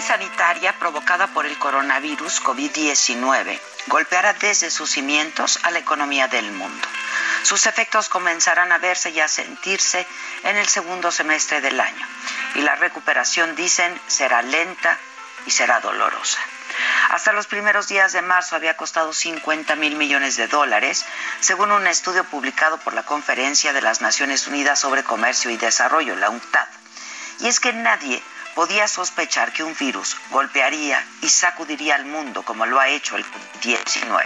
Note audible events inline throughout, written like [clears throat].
Crisis sanitaria provocada por el coronavirus COVID-19 golpeará desde sus cimientos a la economía del mundo. Sus efectos comenzarán a verse y a sentirse en el segundo semestre del año y la recuperación, dicen, será lenta y será dolorosa. Hasta los primeros días de marzo había costado 50 mil millones de dólares, según un estudio publicado por la Conferencia de las Naciones Unidas sobre Comercio y Desarrollo, la UNCTAD. Y es que nadie podía sospechar que un virus golpearía y sacudiría al mundo como lo ha hecho el COVID-19.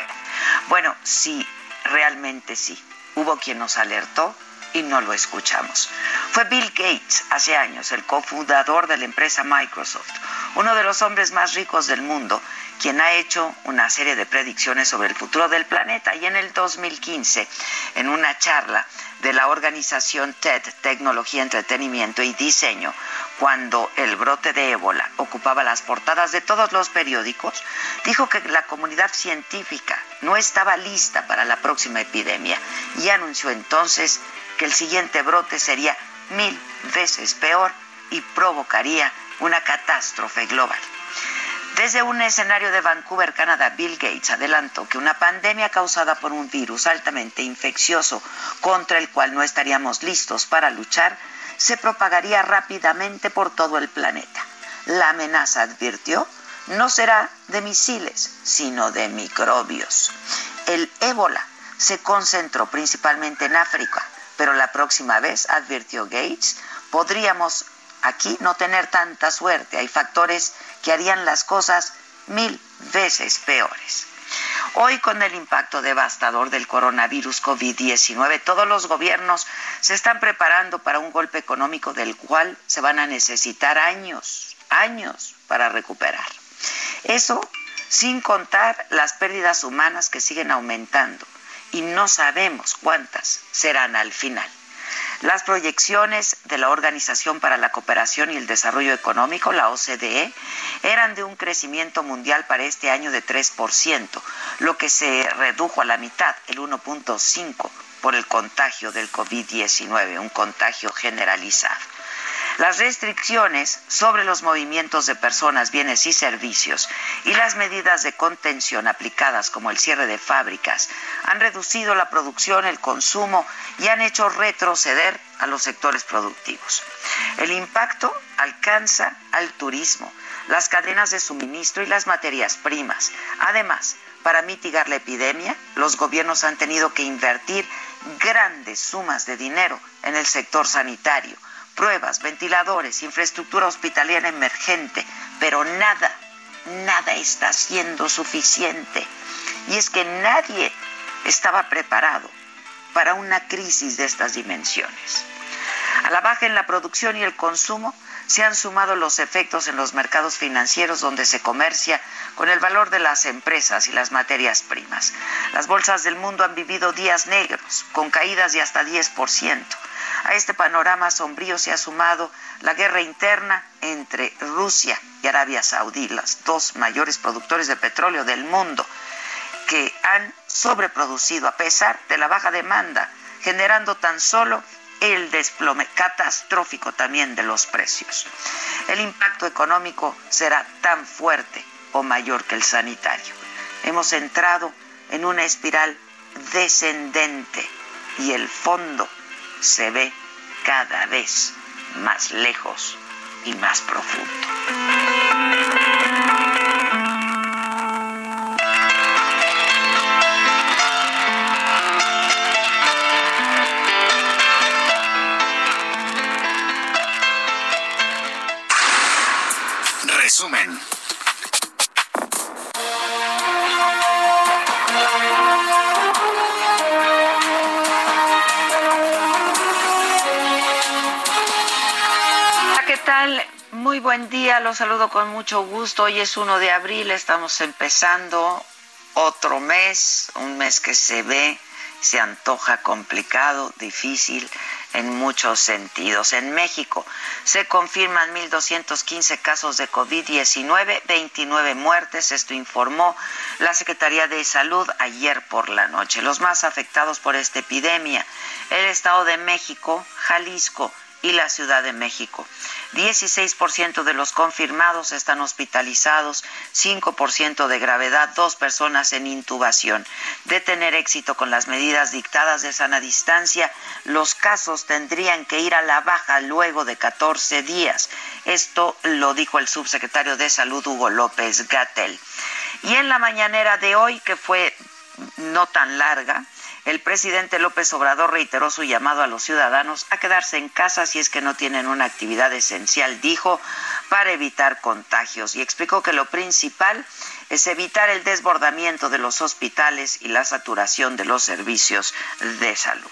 Bueno, sí, realmente sí. Hubo quien nos alertó y no lo escuchamos. Fue Bill Gates, hace años, el cofundador de la empresa Microsoft, uno de los hombres más ricos del mundo, quien ha hecho una serie de predicciones sobre el futuro del planeta. Y en el 2015, en una charla de la organización TED, Tecnología, Entretenimiento y Diseño, cuando el brote de ébola ocupaba las portadas de todos los periódicos, dijo que la comunidad científica no estaba lista para la próxima epidemia y anunció entonces que el siguiente brote sería mil veces peor y provocaría una catástrofe global. Desde un escenario de Vancouver, Canadá, Bill Gates adelantó que una pandemia causada por un virus altamente infeccioso contra el cual no estaríamos listos para luchar se propagaría rápidamente por todo el planeta. La amenaza, advirtió, no será de misiles, sino de microbios. El ébola se concentró principalmente en África, pero la próxima vez, advirtió Gates, podríamos aquí no tener tanta suerte. Hay factores que harían las cosas mil veces peores. Hoy con el impacto devastador del coronavirus COVID-19, todos los gobiernos se están preparando para un golpe económico del cual se van a necesitar años, años para recuperar. Eso sin contar las pérdidas humanas que siguen aumentando y no sabemos cuántas serán al final. Las proyecciones de la Organización para la Cooperación y el Desarrollo Económico, la OCDE, eran de un crecimiento mundial para este año de 3%, lo que se redujo a la mitad, el 1.5%, por el contagio del COVID-19, un contagio generalizado. Las restricciones sobre los movimientos de personas, bienes y servicios y las medidas de contención aplicadas como el cierre de fábricas han reducido la producción, el consumo y han hecho retroceder a los sectores productivos. El impacto alcanza al turismo, las cadenas de suministro y las materias primas. Además, para mitigar la epidemia, los gobiernos han tenido que invertir grandes sumas de dinero en el sector sanitario pruebas, ventiladores, infraestructura hospitalaria emergente, pero nada, nada está siendo suficiente. Y es que nadie estaba preparado para una crisis de estas dimensiones. A la baja en la producción y el consumo se han sumado los efectos en los mercados financieros donde se comercia con el valor de las empresas y las materias primas. Las bolsas del mundo han vivido días negros, con caídas de hasta 10%. A este panorama sombrío se ha sumado la guerra interna entre Rusia y Arabia Saudí, las dos mayores productores de petróleo del mundo, que han sobreproducido a pesar de la baja demanda, generando tan solo el desplome catastrófico también de los precios. El impacto económico será tan fuerte o mayor que el sanitario. Hemos entrado en una espiral descendente y el fondo se ve cada vez más lejos y más profundo. ¿Qué tal? Muy buen día, los saludo con mucho gusto. Hoy es 1 de abril, estamos empezando otro mes, un mes que se ve, se antoja complicado, difícil en muchos sentidos. En México se confirman 1.215 casos de COVID-19, 29 muertes, esto informó la Secretaría de Salud ayer por la noche. Los más afectados por esta epidemia, el Estado de México, Jalisco, y la Ciudad de México. 16% de los confirmados están hospitalizados, 5% de gravedad, dos personas en intubación. De tener éxito con las medidas dictadas de sana distancia, los casos tendrían que ir a la baja luego de 14 días. Esto lo dijo el subsecretario de Salud Hugo López Gatel. Y en la mañanera de hoy, que fue no tan larga, el presidente López Obrador reiteró su llamado a los ciudadanos a quedarse en casa si es que no tienen una actividad esencial, dijo, para evitar contagios y explicó que lo principal es evitar el desbordamiento de los hospitales y la saturación de los servicios de salud.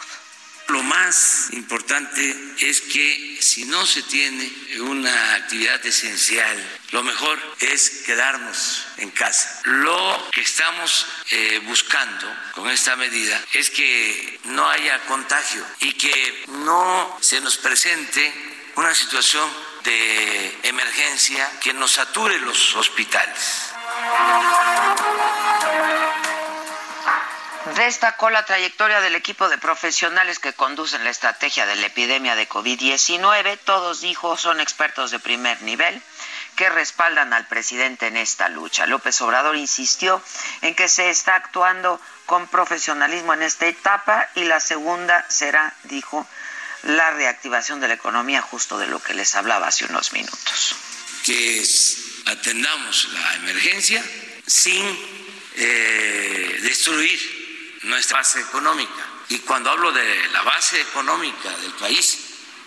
Lo más importante es que si no se tiene una actividad esencial, lo mejor es quedarnos en casa. Lo que estamos eh, buscando con esta medida es que no haya contagio y que no se nos presente una situación de emergencia que nos sature los hospitales. Destacó la trayectoria del equipo de profesionales que conducen la estrategia de la epidemia de COVID-19. Todos, dijo, son expertos de primer nivel que respaldan al presidente en esta lucha. López Obrador insistió en que se está actuando con profesionalismo en esta etapa y la segunda será, dijo, la reactivación de la economía, justo de lo que les hablaba hace unos minutos. Que atendamos la emergencia sin eh, destruir nuestra base económica. Y cuando hablo de la base económica del país,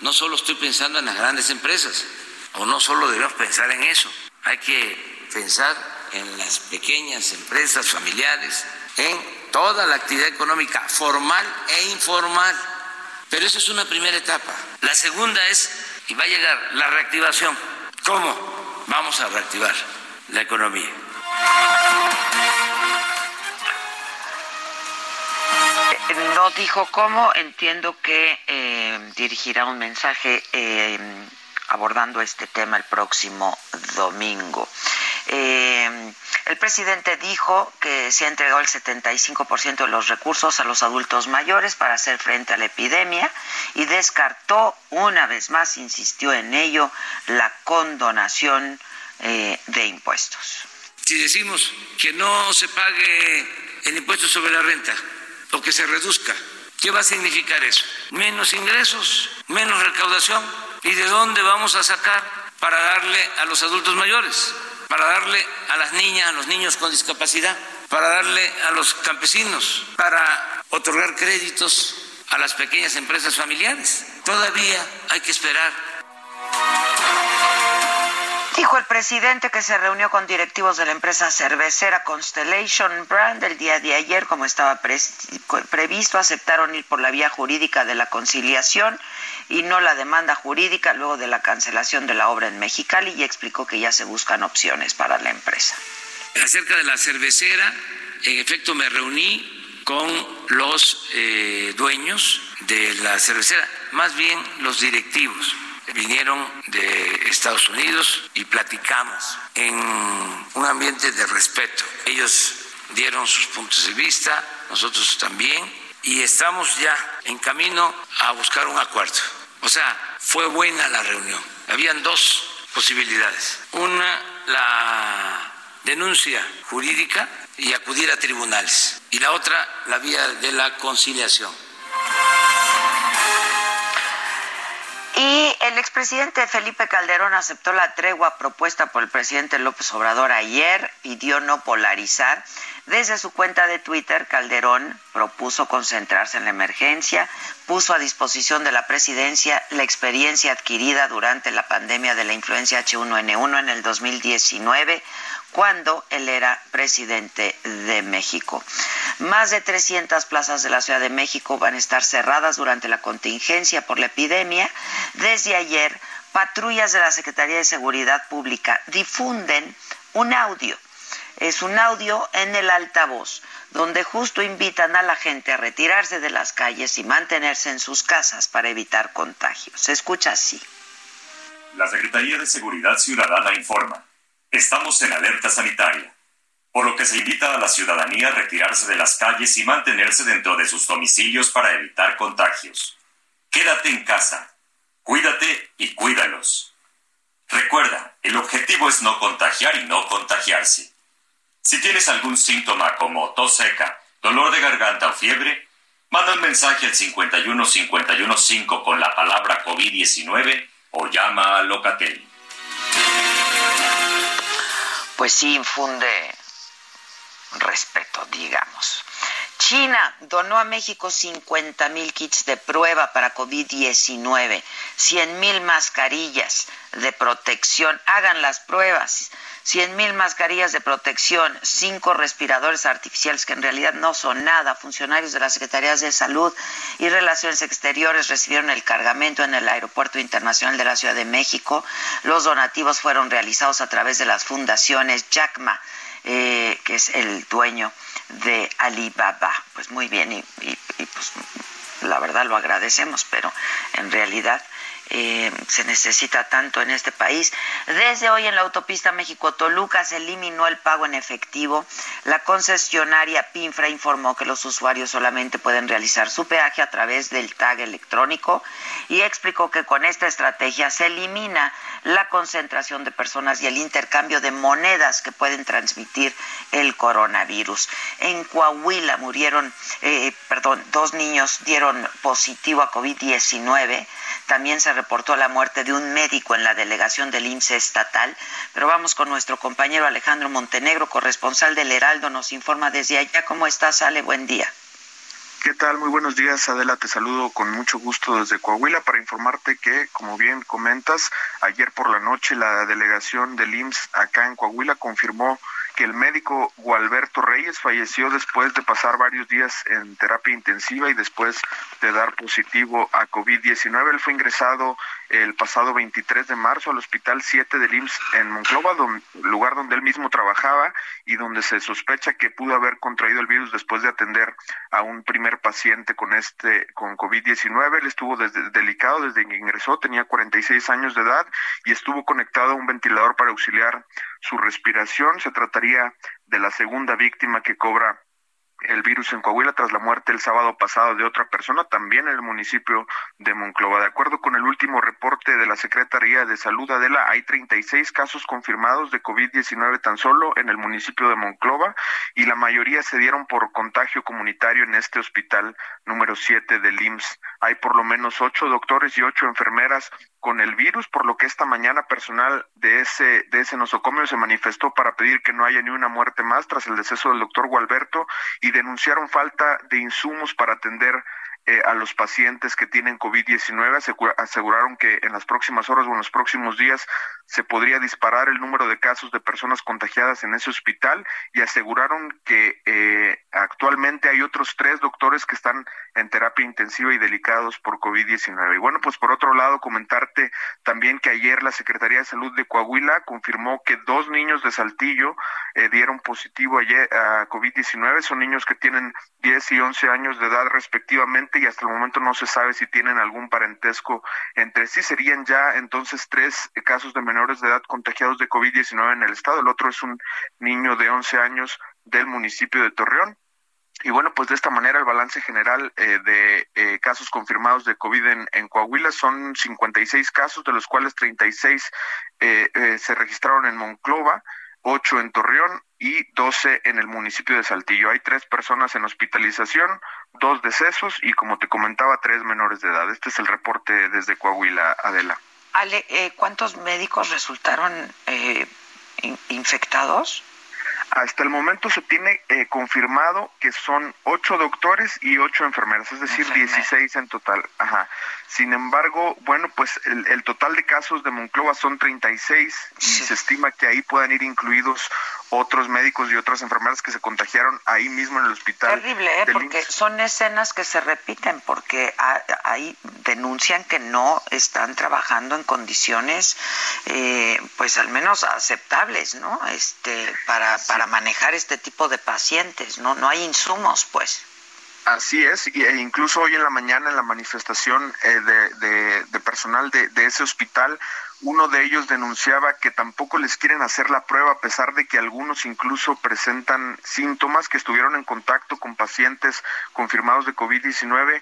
no solo estoy pensando en las grandes empresas, o no solo debemos pensar en eso, hay que pensar en las pequeñas empresas familiares, en toda la actividad económica formal e informal. Pero esa es una primera etapa. La segunda es, y va a llegar, la reactivación. ¿Cómo vamos a reactivar la economía? No dijo cómo, entiendo que eh, dirigirá un mensaje eh, abordando este tema el próximo domingo. Eh, el presidente dijo que se ha entregado el 75% de los recursos a los adultos mayores para hacer frente a la epidemia y descartó, una vez más, insistió en ello, la condonación de impuestos. Si decimos que no se pague el impuesto sobre la renta, o que se reduzca. ¿Qué va a significar eso? Menos ingresos, menos recaudación. ¿Y de dónde vamos a sacar para darle a los adultos mayores? Para darle a las niñas, a los niños con discapacidad, para darle a los campesinos, para otorgar créditos a las pequeñas empresas familiares. Todavía hay que esperar Dijo el presidente que se reunió con directivos de la empresa cervecera Constellation Brand el día de ayer, como estaba previsto, aceptaron ir por la vía jurídica de la conciliación y no la demanda jurídica luego de la cancelación de la obra en Mexicali y explicó que ya se buscan opciones para la empresa. Acerca de la cervecera, en efecto me reuní con los eh, dueños de la cervecera, más bien los directivos vinieron de Estados Unidos y platicamos en un ambiente de respeto. Ellos dieron sus puntos de vista, nosotros también, y estamos ya en camino a buscar un acuerdo. O sea, fue buena la reunión. Habían dos posibilidades. Una, la denuncia jurídica y acudir a tribunales. Y la otra, la vía de la conciliación. El expresidente Felipe Calderón aceptó la tregua propuesta por el presidente López Obrador ayer, pidió no polarizar. Desde su cuenta de Twitter, Calderón propuso concentrarse en la emergencia, puso a disposición de la presidencia la experiencia adquirida durante la pandemia de la influencia H1N1 en el 2019 cuando él era presidente de México. Más de 300 plazas de la Ciudad de México van a estar cerradas durante la contingencia por la epidemia. Desde ayer, patrullas de la Secretaría de Seguridad Pública difunden un audio. Es un audio en el altavoz, donde justo invitan a la gente a retirarse de las calles y mantenerse en sus casas para evitar contagios. Se escucha así. La Secretaría de Seguridad Ciudadana informa Estamos en alerta sanitaria, por lo que se invita a la ciudadanía a retirarse de las calles y mantenerse dentro de sus domicilios para evitar contagios. Quédate en casa, cuídate y cuídalos. Recuerda, el objetivo es no contagiar y no contagiarse. Si tienes algún síntoma como tos seca, dolor de garganta o fiebre, manda un mensaje al 51515 con la palabra COVID-19 o llama a Locatel pues sí infunde respeto, digamos. China donó a México 50 mil kits de prueba para COVID-19, 100 mil mascarillas de protección. Hagan las pruebas. 100 mil mascarillas de protección, cinco respiradores artificiales que en realidad no son nada. Funcionarios de las Secretarías de Salud y Relaciones Exteriores recibieron el cargamento en el Aeropuerto Internacional de la Ciudad de México. Los donativos fueron realizados a través de las fundaciones Jackma, eh, que es el dueño de Alibaba. Pues muy bien, y, pues la verdad lo agradecemos, pero en realidad eh, se necesita tanto en este país. Desde hoy en la autopista México-Toluca se eliminó el pago en efectivo. La concesionaria PINFRA informó que los usuarios solamente pueden realizar su peaje a través del tag electrónico y explicó que con esta estrategia se elimina la concentración de personas y el intercambio de monedas que pueden transmitir el coronavirus. En Coahuila murieron, eh, perdón, dos niños dieron positivo a COVID-19. También se reportó la muerte de un médico en la delegación del IMSS estatal. Pero vamos con nuestro compañero Alejandro Montenegro, corresponsal del Heraldo, nos informa desde allá. ¿Cómo estás, Ale? Buen día. ¿Qué tal? Muy buenos días, Adela. Te saludo con mucho gusto desde Coahuila para informarte que, como bien comentas, ayer por la noche la delegación del IMSS acá en Coahuila confirmó que el médico Gualberto Reyes falleció después de pasar varios días en terapia intensiva y después de dar positivo a COVID-19. Él fue ingresado el pasado 23 de marzo al Hospital 7 del IMSS en Monclova, lugar donde él mismo trabajaba y donde se sospecha que pudo haber contraído el virus después de atender a un primer paciente con este con COVID-19. Él estuvo desde, delicado desde que ingresó, tenía 46 años de edad y estuvo conectado a un ventilador para auxiliar su respiración. Se trataría de la segunda víctima que cobra el virus en Coahuila tras la muerte el sábado pasado de otra persona, también en el municipio de Monclova. De acuerdo con el último reporte de la Secretaría de Salud, Adela, hay 36 casos confirmados de COVID-19 tan solo en el municipio de Monclova y la mayoría se dieron por contagio comunitario en este hospital número 7 del IMSS. Hay por lo menos ocho doctores y ocho enfermeras con el virus, por lo que esta mañana personal de ese, de ese nosocomio se manifestó para pedir que no haya ni una muerte más tras el deceso del doctor Gualberto y denunciaron falta de insumos para atender eh, a los pacientes que tienen COVID-19. Aseguraron que en las próximas horas o en los próximos días se podría disparar el número de casos de personas contagiadas en ese hospital y aseguraron que eh, actualmente hay otros tres doctores que están en terapia intensiva y delicados por COVID-19. Y bueno, pues por otro lado, comentarte también que ayer la Secretaría de Salud de Coahuila confirmó que dos niños de Saltillo eh, dieron positivo ayer a COVID-19. Son niños que tienen 10 y 11 años de edad respectivamente y hasta el momento no se sabe si tienen algún parentesco entre sí. Serían ya entonces tres casos de menores de edad contagiados de COVID-19 en el estado. El otro es un niño de 11 años del municipio de Torreón. Y bueno, pues de esta manera el balance general eh, de eh, casos confirmados de COVID en, Coahuila son 56 casos, de los cuales 36 eh, eh, se registraron en Monclova, 8 en Torreón y 12 en el municipio de Saltillo. Hay tres personas en hospitalización, dos decesos y como te comentaba, tres menores de edad. Este es el reporte desde Coahuila, Adela. Ale, eh, ¿cuántos médicos resultaron eh, infectados? Hasta el momento se tiene eh, confirmado que son ocho doctores y ocho enfermeras, es decir, 16 en total. Ajá. Sin embargo, bueno, pues el, total de casos de Monclova son 36 y se estima que ahí puedan ir incluidos otros médicos y otras enfermeras que se contagiaron ahí mismo en el hospital. Terrible, ¿eh? porque son escenas que se repiten, porque ahí denuncian que no están trabajando en condiciones, eh, pues al menos aceptables, ¿no? Este, para, para manejar este tipo de pacientes, ¿no? No hay insumos, pues. Así es, e incluso hoy en la mañana en la manifestación eh, de, personal de, de, ese hospital, uno de ellos denunciaba que tampoco les quieren hacer la prueba a pesar de que algunos incluso presentan síntomas que estuvieron en contacto con pacientes confirmados de COVID-19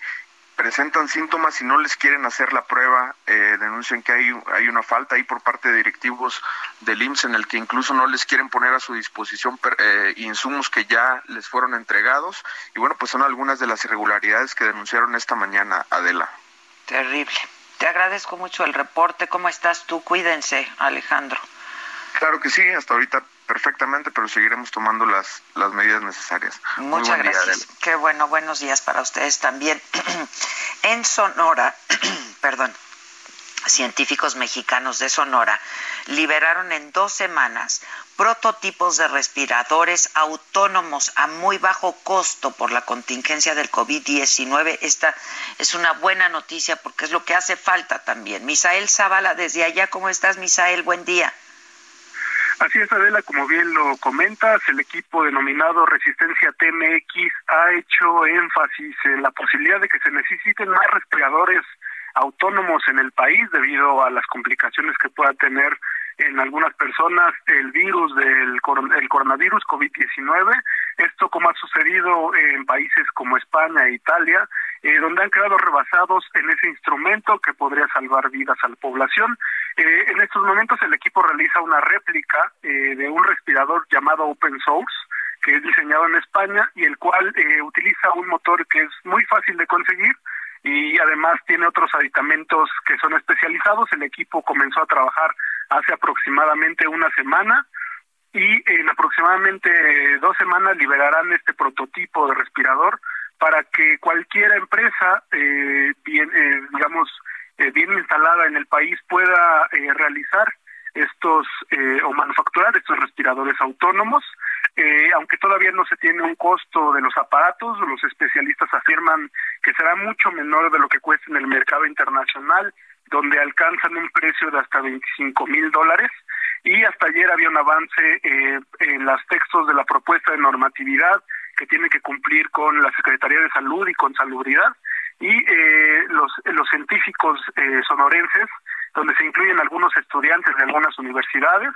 presentan síntomas y no les quieren hacer la prueba, eh, denuncian que hay, hay una falta ahí por parte de directivos del IMSS en el que incluso no les quieren poner a su disposición eh, insumos que ya les fueron entregados. Y bueno, pues son algunas de las irregularidades que denunciaron esta mañana, Adela. Terrible. Te agradezco mucho el reporte. ¿Cómo estás tú? Cuídense, Alejandro. Claro que sí, hasta ahorita perfectamente, pero seguiremos tomando las, las medidas necesarias. Muchas gracias. Qué bueno, buenos días para ustedes también. [clears throat] en Sonora, [clears throat] perdón, científicos mexicanos de Sonora liberaron en dos semanas prototipos de respiradores autónomos a muy bajo costo por la contingencia del COVID-19. Esta es una buena noticia porque es lo que hace falta también. Misael Zavala, desde allá, ¿cómo estás, Misael? Buen día. Así es, Adela, como bien lo comentas, el equipo denominado Resistencia TMX ha hecho énfasis en la posibilidad de que se necesiten más respiradores autónomos en el país debido a las complicaciones que pueda tener en algunas personas el virus del el coronavirus COVID-19. Esto como ha sucedido en países como España e Italia, eh, donde han quedado rebasados en ese instrumento que podría salvar vidas a la población. Eh, en estos momentos el equipo realiza una réplica eh, de un respirador llamado Open Source, que es diseñado en España y el cual utiliza un motor que es muy fácil de conseguir y además tiene otros aditamentos que son especializados. El equipo comenzó a trabajar hace aproximadamente una semana y en aproximadamente dos semanas liberarán este prototipo de respirador para que cualquier empresa, eh, bien, eh, digamos, eh, bien instalada en el país pueda eh, realizar estos o manufacturar estos respiradores autónomos. aunque todavía no se tiene un costo de los aparatos, los especialistas afirman que será mucho menor de lo que cuesta en el mercado internacional, donde alcanzan un precio de hasta 25 mil dólares. Y hasta ayer había un avance en los textos de la propuesta de normatividad que tiene que cumplir con la Secretaría de Salud y con Salubridad y eh, los, los científicos eh, sonorenses, donde se incluyen algunos estudiantes de algunas universidades,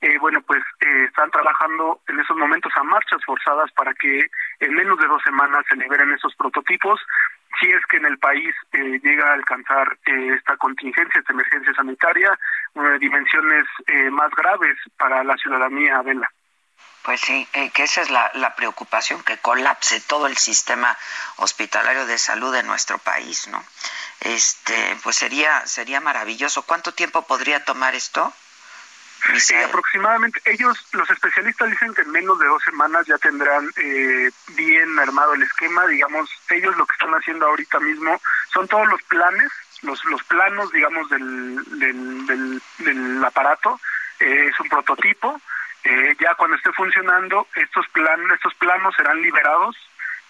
eh, bueno, pues están trabajando en esos momentos a marchas forzadas para que en menos de dos semanas se liberen esos prototipos, si es que en el país llega a alcanzar esta contingencia, esta emergencia sanitaria, dimensiones más graves para la ciudadanía, Vela. Pues sí, eh, que esa es la, preocupación, que colapse todo el sistema hospitalario de salud de nuestro país, ¿no? Este, pues sería, sería maravilloso. ¿Cuánto tiempo podría tomar esto? Sí, aproximadamente, ellos, los especialistas dicen que en menos de dos semanas ya tendrán eh, bien armado el esquema, digamos, ellos lo que están haciendo ahorita mismo son todos los planes, los, los planos, digamos, del, del, del, aparato, eh, es un prototipo, eh, ya cuando esté funcionando, estos, plan, estos planos serán liberados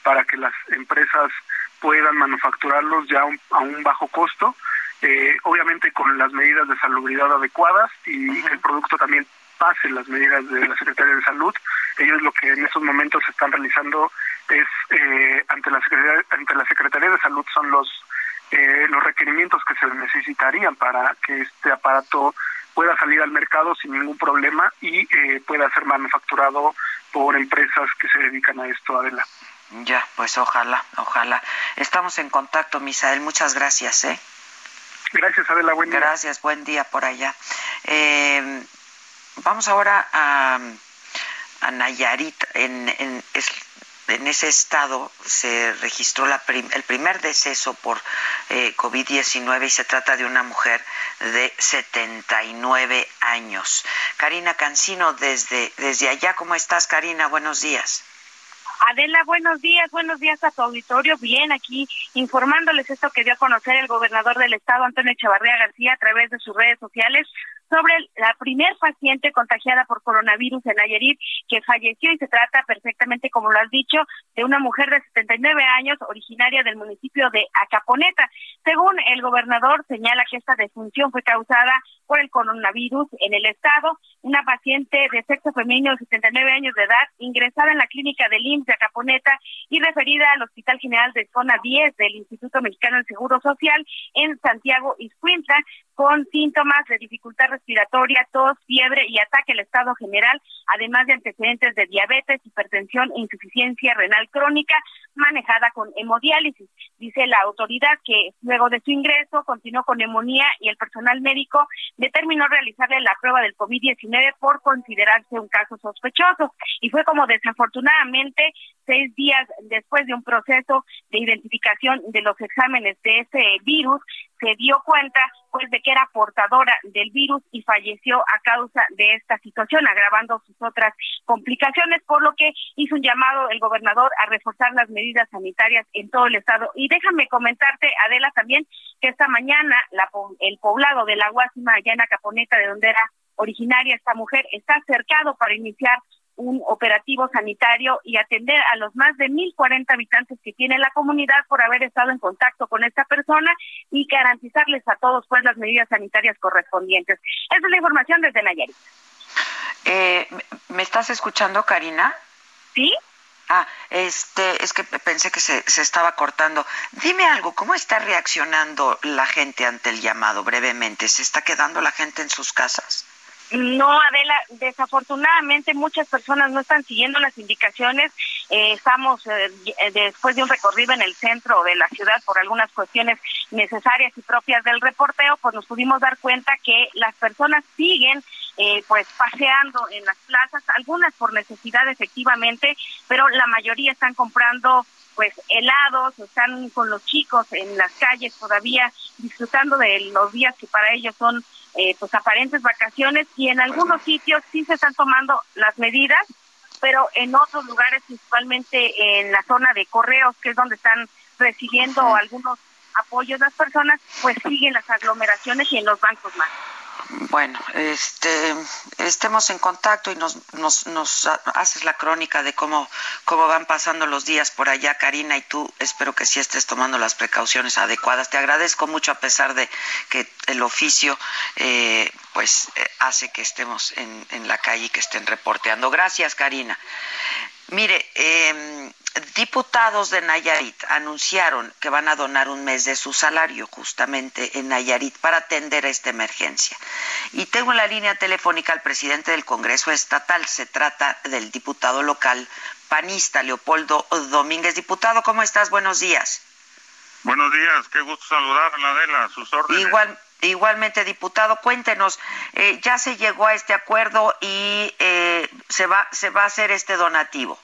para que las empresas puedan manufacturarlos ya a un bajo costo, eh, obviamente con las medidas de salubridad adecuadas y que el producto también pase las medidas de la Secretaría de Salud. Ellos lo que en estos momentos están realizando es eh, ante la Secretaría, ante la Secretaría de Salud son los los requerimientos que se necesitarían para que este aparato pueda salir al mercado sin ningún problema y eh, pueda ser manufacturado por empresas que se dedican a esto, Adela. Ya, pues ojalá, ojalá. Estamos en contacto, Misael. Muchas gracias, ¿eh? Gracias, Adela. Buen día. Gracias, buen día por allá. Eh, vamos ahora a, a Nayarit. En, en, en ese estado se registró la el primer deceso por eh, COVID-19 y se trata de una mujer de 79 años. Karina Cancino, desde, desde allá, ¿cómo estás, Karina? Buenos días. Adela, buenos días, buenos días a tu auditorio. Bien, aquí informándoles esto que dio a conocer el gobernador del estado, Antonio Echevarría García, a través de sus redes sociales, sobre la primer paciente contagiada por coronavirus en Nayarit que falleció y se trata perfectamente, como lo has dicho, de una mujer de 79 años originaria del municipio de Acaponeta. Según el gobernador, señala que esta defunción fue causada por el coronavirus en el estado. Una paciente de sexo femenino de 79 años de edad ingresada en la clínica del IMSS de Acaponeta y referida al Hospital General de Zona 10 del Instituto Mexicano del Seguro Social en Santiago Iscuintla con síntomas de dificultad respiratoria, tos, fiebre y ataque al estado general, además de antecedentes de diabetes, hipertensión e insuficiencia renal crónica manejada con hemodiálisis. Dice la autoridad que luego de su ingreso continuó con neumonía y el personal médico determinó realizarle la prueba del COVID-19 por considerarse un caso sospechoso. Y fue como desafortunadamente seis días después de un proceso de identificación de los exámenes de ese virus, se dio cuenta pues de que era portadora del virus y falleció a causa de esta situación, agravando sus otras complicaciones, por lo que hizo un llamado el gobernador a reforzar las medidas sanitarias en todo el estado. Y déjame comentarte, Adela, también que esta mañana la, el poblado de la Guasima, allá en Caponeta, de donde era originaria esta mujer, está cercado para iniciar un operativo sanitario y atender a los más de 1.040 habitantes que tiene la comunidad por haber estado en contacto con esta persona y garantizarles a todos pues las medidas sanitarias correspondientes. Esa es la información desde Nayarit. Eh, ¿Me estás escuchando, Karina? Sí. Ah, este, es que pensé que se, se estaba cortando. Dime algo, ¿cómo está reaccionando la gente ante el llamado brevemente? ¿Se está quedando la gente en sus casas? No, Adela, desafortunadamente muchas personas no están siguiendo las indicaciones. Eh, estamos eh, eh, después de un recorrido en el centro de la ciudad por algunas cuestiones necesarias y propias del reporteo, pues nos pudimos dar cuenta que las personas siguen pues paseando en las plazas, algunas por necesidad efectivamente, pero la mayoría están comprando pues helados, están con los chicos en las calles todavía disfrutando de los días que para ellos son eh, pues aparentes vacaciones y en algunos sitios sí se están tomando las medidas, pero en otros lugares, principalmente en la zona de correos, que es donde están recibiendo algunos apoyos las personas, pues siguen las aglomeraciones y en los bancos más. Bueno, este, estemos en contacto y nos, nos, nos haces la crónica de cómo, van pasando los días por allá, Karina, y tú espero que sí estés tomando las precauciones adecuadas. Te agradezco mucho a pesar de que el oficio eh, pues eh, hace que estemos en, en la calle y que estén reporteando. Gracias, Karina. Mire, eh, diputados de Nayarit anunciaron que van a donar un mes de su salario justamente en Nayarit para atender esta emergencia. Y tengo en la línea telefónica al presidente del Congreso Estatal. Se trata del diputado local panista Leopoldo Domínguez. Diputado, ¿cómo estás? Buenos días. Buenos días, qué gusto saludarla, Adela, sus órdenes. Igual, igualmente, diputado, cuéntenos, eh, ya se llegó a este acuerdo y eh, se, va, se va a hacer este donativo.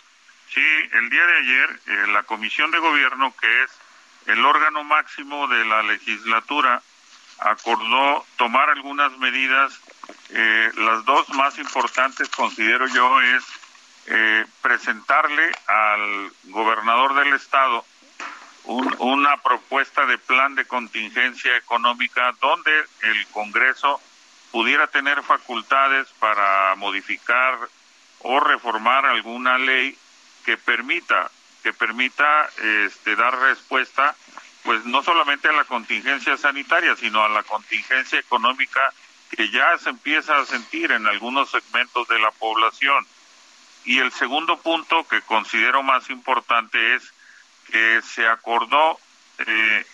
Sí, el día de ayer eh, la Comisión de Gobierno, que es el órgano máximo de la legislatura, acordó tomar algunas medidas. las dos más importantes, considero yo, es presentarle al gobernador del estado una propuesta de plan de contingencia económica donde el Congreso pudiera tener facultades para modificar o reformar alguna ley que permita que permita este, dar respuesta pues no solamente a la contingencia sanitaria sino a la contingencia económica que ya se empieza a sentir en algunos segmentos de la población. Y el segundo punto que considero más importante es que se acordó eh,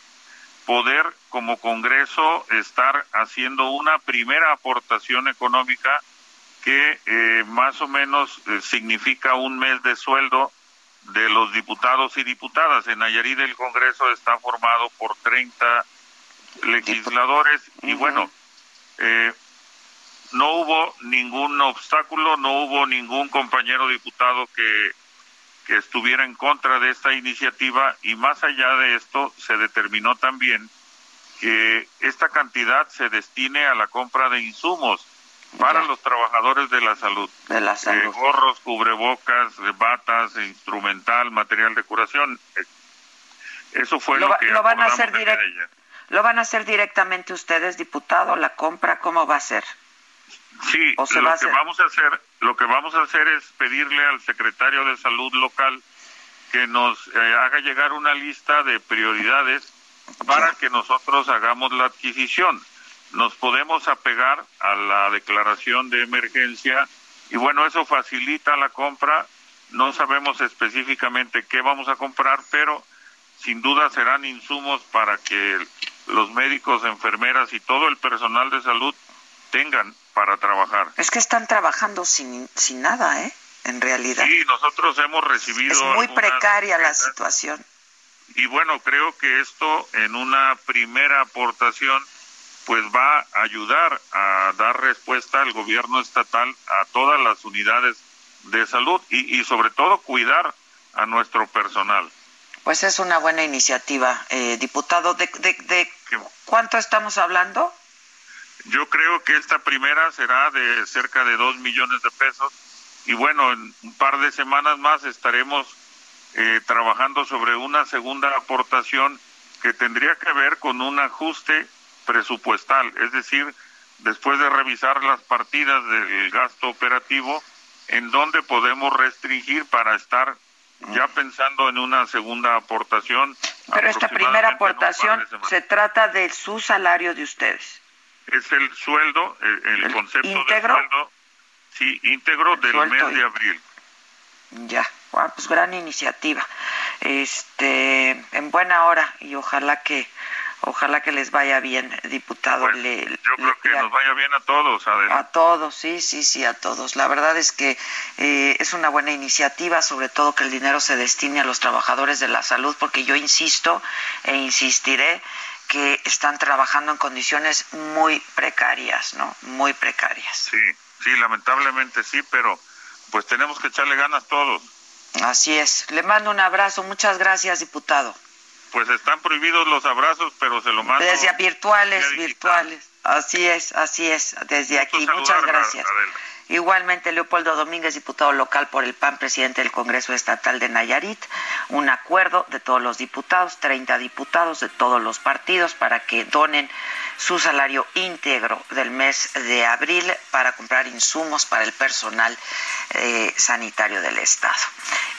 poder como Congreso estar haciendo una primera aportación económica que eh, más o menos eh, significa un mes de sueldo de los diputados y diputadas. En Nayarit el Congreso está formado por 30 legisladores y bueno, no hubo ningún obstáculo, no hubo ningún compañero diputado que que estuviera en contra de esta iniciativa y más allá de esto se determinó también que esta cantidad se destine a la compra de insumos para los trabajadores de la salud. De la salud. Eh, gorros, cubrebocas, batas, instrumental, material de curación. Eso fue lo, que lo van a hacer ¿Lo van a hacer directamente ustedes, diputado, la compra? ¿Cómo va a ser? Sí, lo que vamos a hacer, lo que vamos a hacer es pedirle al secretario de Salud local que nos eh, haga llegar una lista de prioridades para que nosotros hagamos la adquisición. Nos podemos apegar a la declaración de emergencia y bueno, eso facilita la compra. No sabemos específicamente qué vamos a comprar, pero sin duda serán insumos para que los médicos, enfermeras y todo el personal de salud tengan para trabajar. Es que están trabajando sin, sin nada, ¿eh? En realidad. Sí, nosotros hemos recibido. Es muy precaria la situación. Y bueno, creo que esto en una primera aportación pues va a ayudar a dar respuesta al gobierno estatal a todas las unidades de salud y, y sobre todo cuidar a nuestro personal. Pues es una buena iniciativa, eh, diputado. ¿De, de, cuánto estamos hablando? Yo creo que esta primera será de cerca de dos millones de pesos y bueno, en un par de semanas más estaremos eh, trabajando sobre una segunda aportación que tendría que ver con un ajuste presupuestal, es decir, después de revisar las partidas del gasto operativo, en donde podemos restringir para estar ya pensando en una segunda aportación. Pero esta primera aportación se trata de su salario de ustedes. Es el sueldo, el, concepto de sueldo, sí, íntegro del mes de abril. Ya, pues gran iniciativa. Este, en buena hora y ojalá que Ojalá que les vaya bien, diputado. yo creo que nos vaya bien a todos, A todos, sí, sí, sí, a todos. La verdad es que eh, es una buena iniciativa, sobre todo que el dinero se destine a los trabajadores de la salud, porque yo insisto e insistiré que están trabajando en condiciones muy precarias, ¿no? Muy precarias. Sí, sí, lamentablemente sí, pero pues tenemos que echarle ganas todos. Así es. Le mando un abrazo. Muchas gracias, diputado. Pues están prohibidos los abrazos, pero se lo mando. Desde virtuales, virtuales. Así es, así es, desde aquí. Muchas gracias. Igualmente, Leopoldo Domínguez, diputado local por el PAN, presidente del Congreso Estatal de Nayarit, un acuerdo de todos los diputados, 30 diputados de todos los partidos, para que donen su salario íntegro del mes de abril para comprar insumos para el personal eh, sanitario del Estado.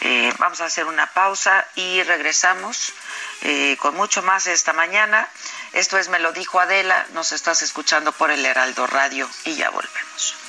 Eh, vamos a hacer una pausa y regresamos eh, con mucho más esta mañana. Esto es Me lo dijo Adela, nos estás escuchando por el Heraldo Radio y ya volvemos.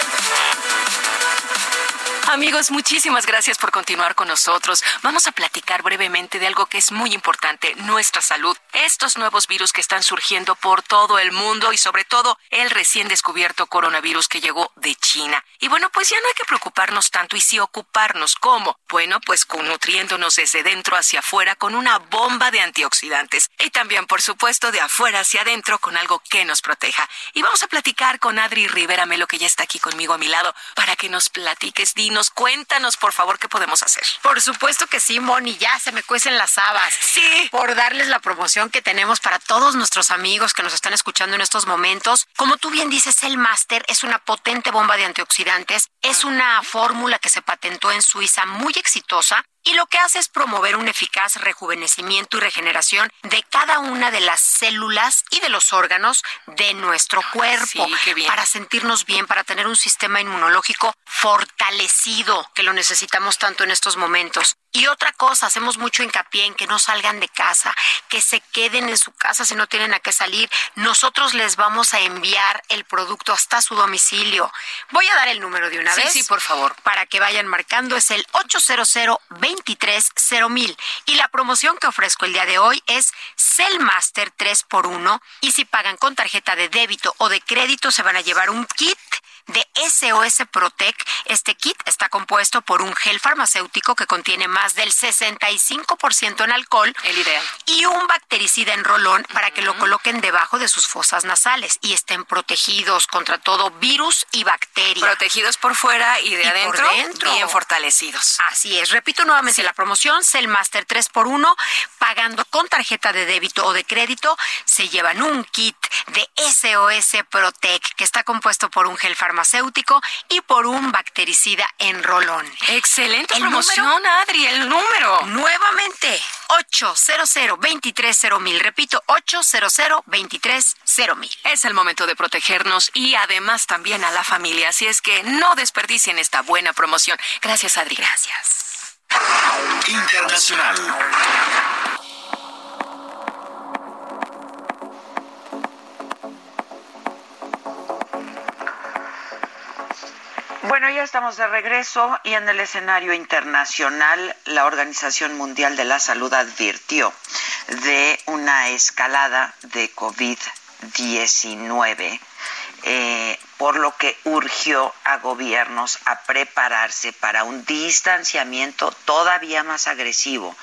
Amigos, muchísimas gracias por continuar con nosotros. Vamos a platicar brevemente de algo que es muy importante, nuestra salud. Estos nuevos virus que están surgiendo por todo el mundo y sobre todo el recién descubierto coronavirus que llegó de China. Y bueno, pues ya no hay que preocuparnos tanto y sí ocuparnos. ¿Cómo? Bueno, pues nutriéndonos desde dentro hacia afuera con una bomba de antioxidantes. Y también, por supuesto, de afuera hacia adentro con algo que nos proteja. Y vamos a platicar con Adri Rivera Melo, que ya está aquí conmigo a mi lado, para que nos platiques, dinos Cuéntanos, por favor, qué podemos hacer. Por supuesto que sí, Moni, ya se me cuecen las habas. Sí. Por darles la promoción que tenemos para todos nuestros amigos que nos están escuchando en estos momentos. Como tú bien dices, el máster es una potente bomba de antioxidantes. Es una fórmula que se patentó en Suiza muy exitosa y lo que hace es promover un eficaz rejuvenecimiento y regeneración de cada una de las células y de los órganos de nuestro cuerpo para sentirnos bien, para tener un sistema inmunológico fortalecido, que lo necesitamos tanto en estos momentos. Y otra cosa, hacemos mucho hincapié en que no salgan de casa, que se queden en su casa si no tienen a qué salir. Nosotros les vamos a enviar el producto hasta su domicilio. Voy a dar el número de una vez. Sí, por favor. Para que vayan marcando es el 800 230 Y la promoción que ofrezco el día de hoy es Cellmaster 3x1 y si pagan con tarjeta de débito o de crédito se van a llevar un kit de SOS Protec. Este kit está compuesto por un gel farmacéutico que contiene más del 65% en alcohol. El ideal. Y un bactericida en rolón para que lo coloquen debajo de sus fosas nasales y estén protegidos contra todo virus y bacteria. Protegidos por fuera y de adentro, bien fortalecidos. Así es. Repito nuevamente la promoción, Cellmaster 3x1, pagando con tarjeta de débito o de crédito, se llevan un kit de SOS Protec que está compuesto por un gel farmacéutico farmacéutico y por un bactericida en rolón. Excelente promoción, Adri, el número. Nuevamente, 800 mil. Repito, 800 mil. Es el momento de protegernos y además también a la familia. Así es que no desperdicien esta buena promoción. Gracias, Adri. Gracias. Internacional. Bueno, ya estamos de regreso y en el escenario internacional la Organización Mundial de la Salud advirtió de una escalada de COVID-19, eh, por lo que urgió a gobiernos a prepararse para un distanciamiento todavía más agresivo,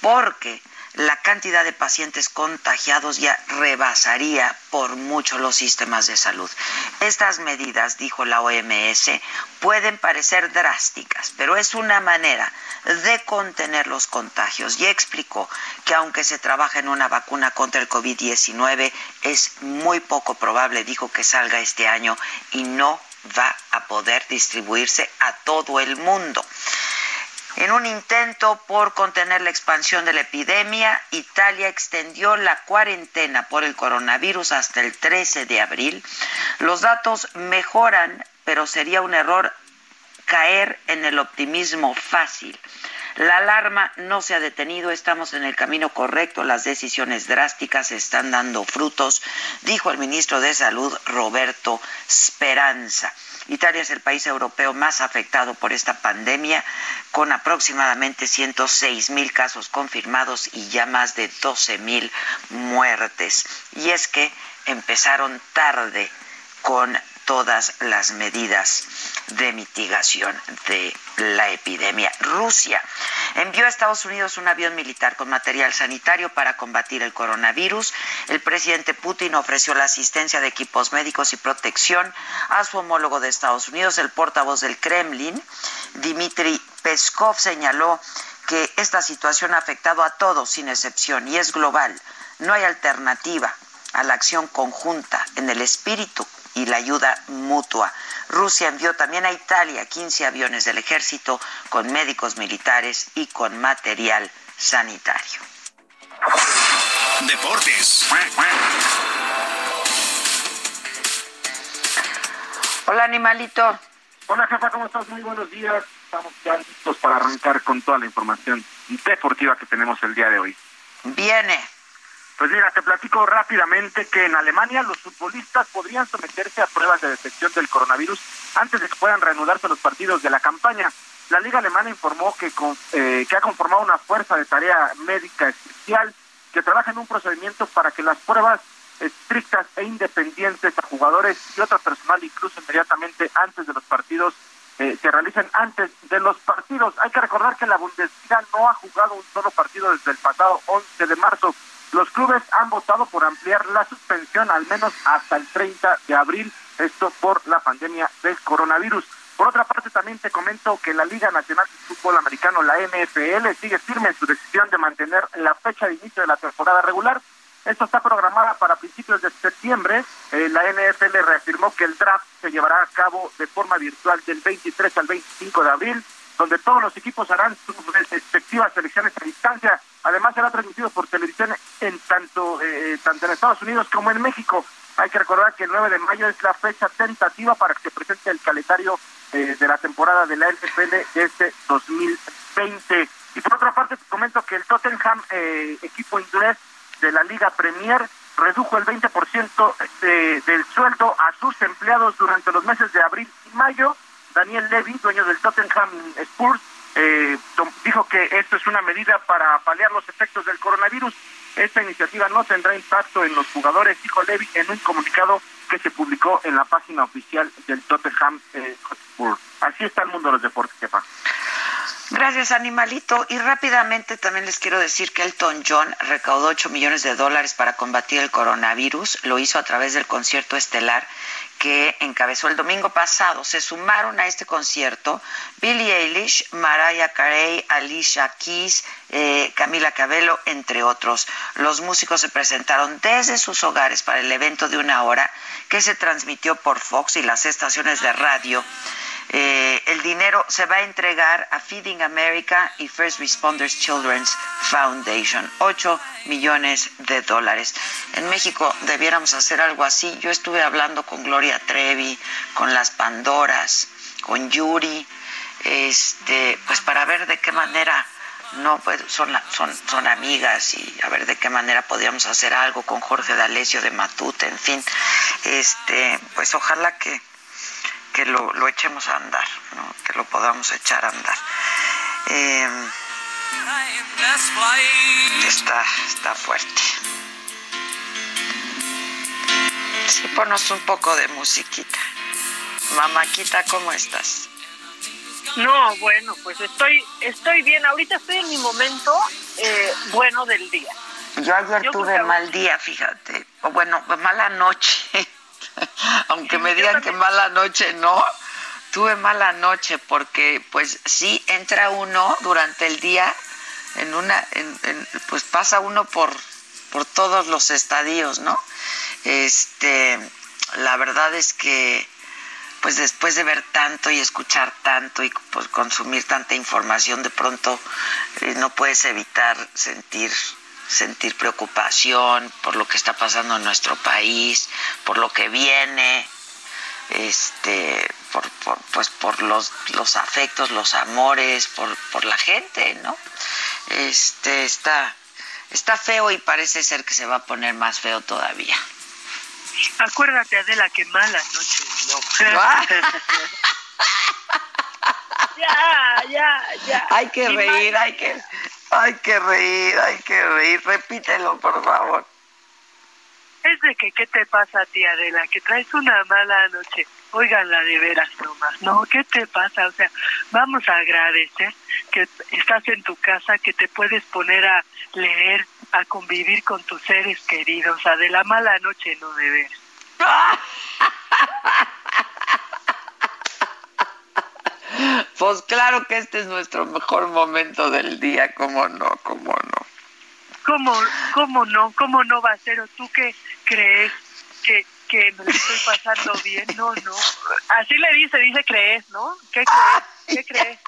porque la cantidad de pacientes contagiados ya rebasaría por mucho los sistemas de salud. Estas medidas, dijo la OMS, pueden parecer drásticas, pero es una manera de contener los contagios y explicó que aunque se trabaja en una vacuna contra el COVID-19, es muy poco probable, dijo, que salga este año y no va a poder distribuirse a todo el mundo. En un intento por contener la expansión de la epidemia, Italia extendió la cuarentena por el coronavirus hasta el 13 de abril. Los datos mejoran, pero sería un error caer en el optimismo fácil. La alarma no se ha detenido, estamos en el camino correcto, las decisiones drásticas están dando frutos, dijo el ministro de Salud Roberto Speranza. Italia es el país europeo más afectado por esta pandemia, con aproximadamente 106 mil casos confirmados y ya más de 12 mil muertes. Y es que empezaron tarde con todas las medidas de mitigación de la epidemia. Rusia envió a Estados Unidos un avión militar con material sanitario para combatir el coronavirus. El presidente Putin ofreció la asistencia de equipos médicos y protección a su homólogo de Estados Unidos. El portavoz del Kremlin, Dmitry Peskov, señaló que esta situación ha afectado a todos sin excepción y es global. No hay alternativa a la acción conjunta en el espíritu y la ayuda mutua. Rusia envió también a Italia 15 aviones del ejército con médicos militares y con material sanitario. Deportes. Hola, animalito. Hola, jefa, ¿cómo estás? Muy buenos días. Estamos ya listos para arrancar con toda la información deportiva que tenemos el día de hoy. Viene. Pues mira, te platico rápidamente que en Alemania los futbolistas podrían someterse a pruebas de detección del coronavirus antes de que puedan reanudarse los partidos de la campaña. La Liga Alemana informó que, eh, que ha conformado una fuerza de tarea médica especial que trabaja en un procedimiento para que las pruebas estrictas e independientes a jugadores y otro personal, incluso inmediatamente antes de los partidos, eh, se realicen antes de los partidos. Hay que recordar que la Bundesliga no ha jugado un solo partido desde el pasado 11 de marzo. Los clubes han votado por ampliar la suspensión al menos hasta el 30 de abril, esto por la pandemia del coronavirus. Por otra parte, también te comento que la Liga Nacional de Fútbol Americano, la NFL, sigue firme en su decisión de mantener la fecha de inicio de la temporada regular. Esto está programada para principios de septiembre. Eh, la NFL reafirmó que el draft se llevará a cabo de forma virtual del 23 al 25 de abril donde todos los equipos harán sus respectivas selecciones a distancia. Además será transmitido por televisión en tanto, eh, tanto en Estados Unidos como en México. Hay que recordar que el 9 de mayo es la fecha tentativa para que se presente el calendario eh, de la temporada de la NFL de este 2020. Y por otra parte, te comento que el Tottenham, eh, equipo inglés de la Liga Premier, redujo el 20% eh, del sueldo a sus empleados durante los meses de abril y mayo. Daniel Levy, dueño del Tottenham Spurs, eh, dijo que esto es una medida para paliar los efectos del coronavirus. Esta iniciativa no tendrá impacto en los jugadores, dijo Levy en un comunicado que se publicó en la página oficial del Tottenham eh, Hotspur. Así está el mundo de los deportes, jefa. Gracias, animalito. Y rápidamente también les quiero decir que Elton John recaudó 8 millones de dólares para combatir el coronavirus. Lo hizo a través del concierto estelar que encabezó el domingo pasado. Se sumaron a este concierto Billie Eilish, Mariah Carey, Alicia Keys, eh, Camila Cabello, entre otros. Los músicos se presentaron desde sus hogares para el evento de una hora que se transmitió por Fox y las estaciones de radio eh, el dinero se va a entregar a Feeding America y First Responders Children's Foundation. 8 millones de dólares. En México debiéramos hacer algo así. Yo estuve hablando con Gloria Trevi, con las Pandoras, con Yuri, este, pues para ver de qué manera no pues son, son, son amigas y a ver de qué manera podríamos hacer algo con Jorge D'Alessio de Matute, en fin, este, pues ojalá que que lo, lo echemos a andar, ¿no? que lo podamos echar a andar. Eh, está, está fuerte. Sí, ponos un poco de musiquita. Mamaquita, ¿cómo estás? No, bueno, pues estoy, estoy bien. Ahorita estoy en mi momento eh, bueno del día. Yo ayer tuve mal día, fíjate. O bueno, mala noche. [laughs] [laughs] aunque me digan que mala noche no, tuve mala noche porque pues sí entra uno durante el día en una, pues pasa uno por, por todos los estadios, ¿no? Este, la verdad es que pues después de ver tanto y escuchar tanto y pues, consumir tanta información, de pronto eh, no puedes evitar sentir sentir preocupación por lo que está pasando en nuestro país, por lo que viene, este, por, pues por los, los afectos, los amores, por, por la gente, ¿no? Este, está, está feo y parece ser que se va a poner más feo todavía. Acuérdate, Adela, que mala noche, no. [laughs] [laughs] ya, ya, ya. Hay que reír, hay que hay que reír, hay que reír. Repítelo, por favor. Es de que, ¿qué te pasa, tía Adela? Que traes una mala noche. Óiganla de veras nomás, ¿no? ¿Qué te pasa? O sea, vamos a agradecer que estás en tu casa, que te puedes poner a leer, a convivir con tus seres queridos. A de la mala noche no de [laughs] ver. Pues claro que este es nuestro mejor momento del día, cómo no, cómo no. ¿Cómo, cómo no? ¿Cómo no va a ser? ¿O tú qué crees que, que me lo estoy pasando bien? No, no. Así le dice, dice crees, ¿no? ¿Qué crees? ¿Qué crees?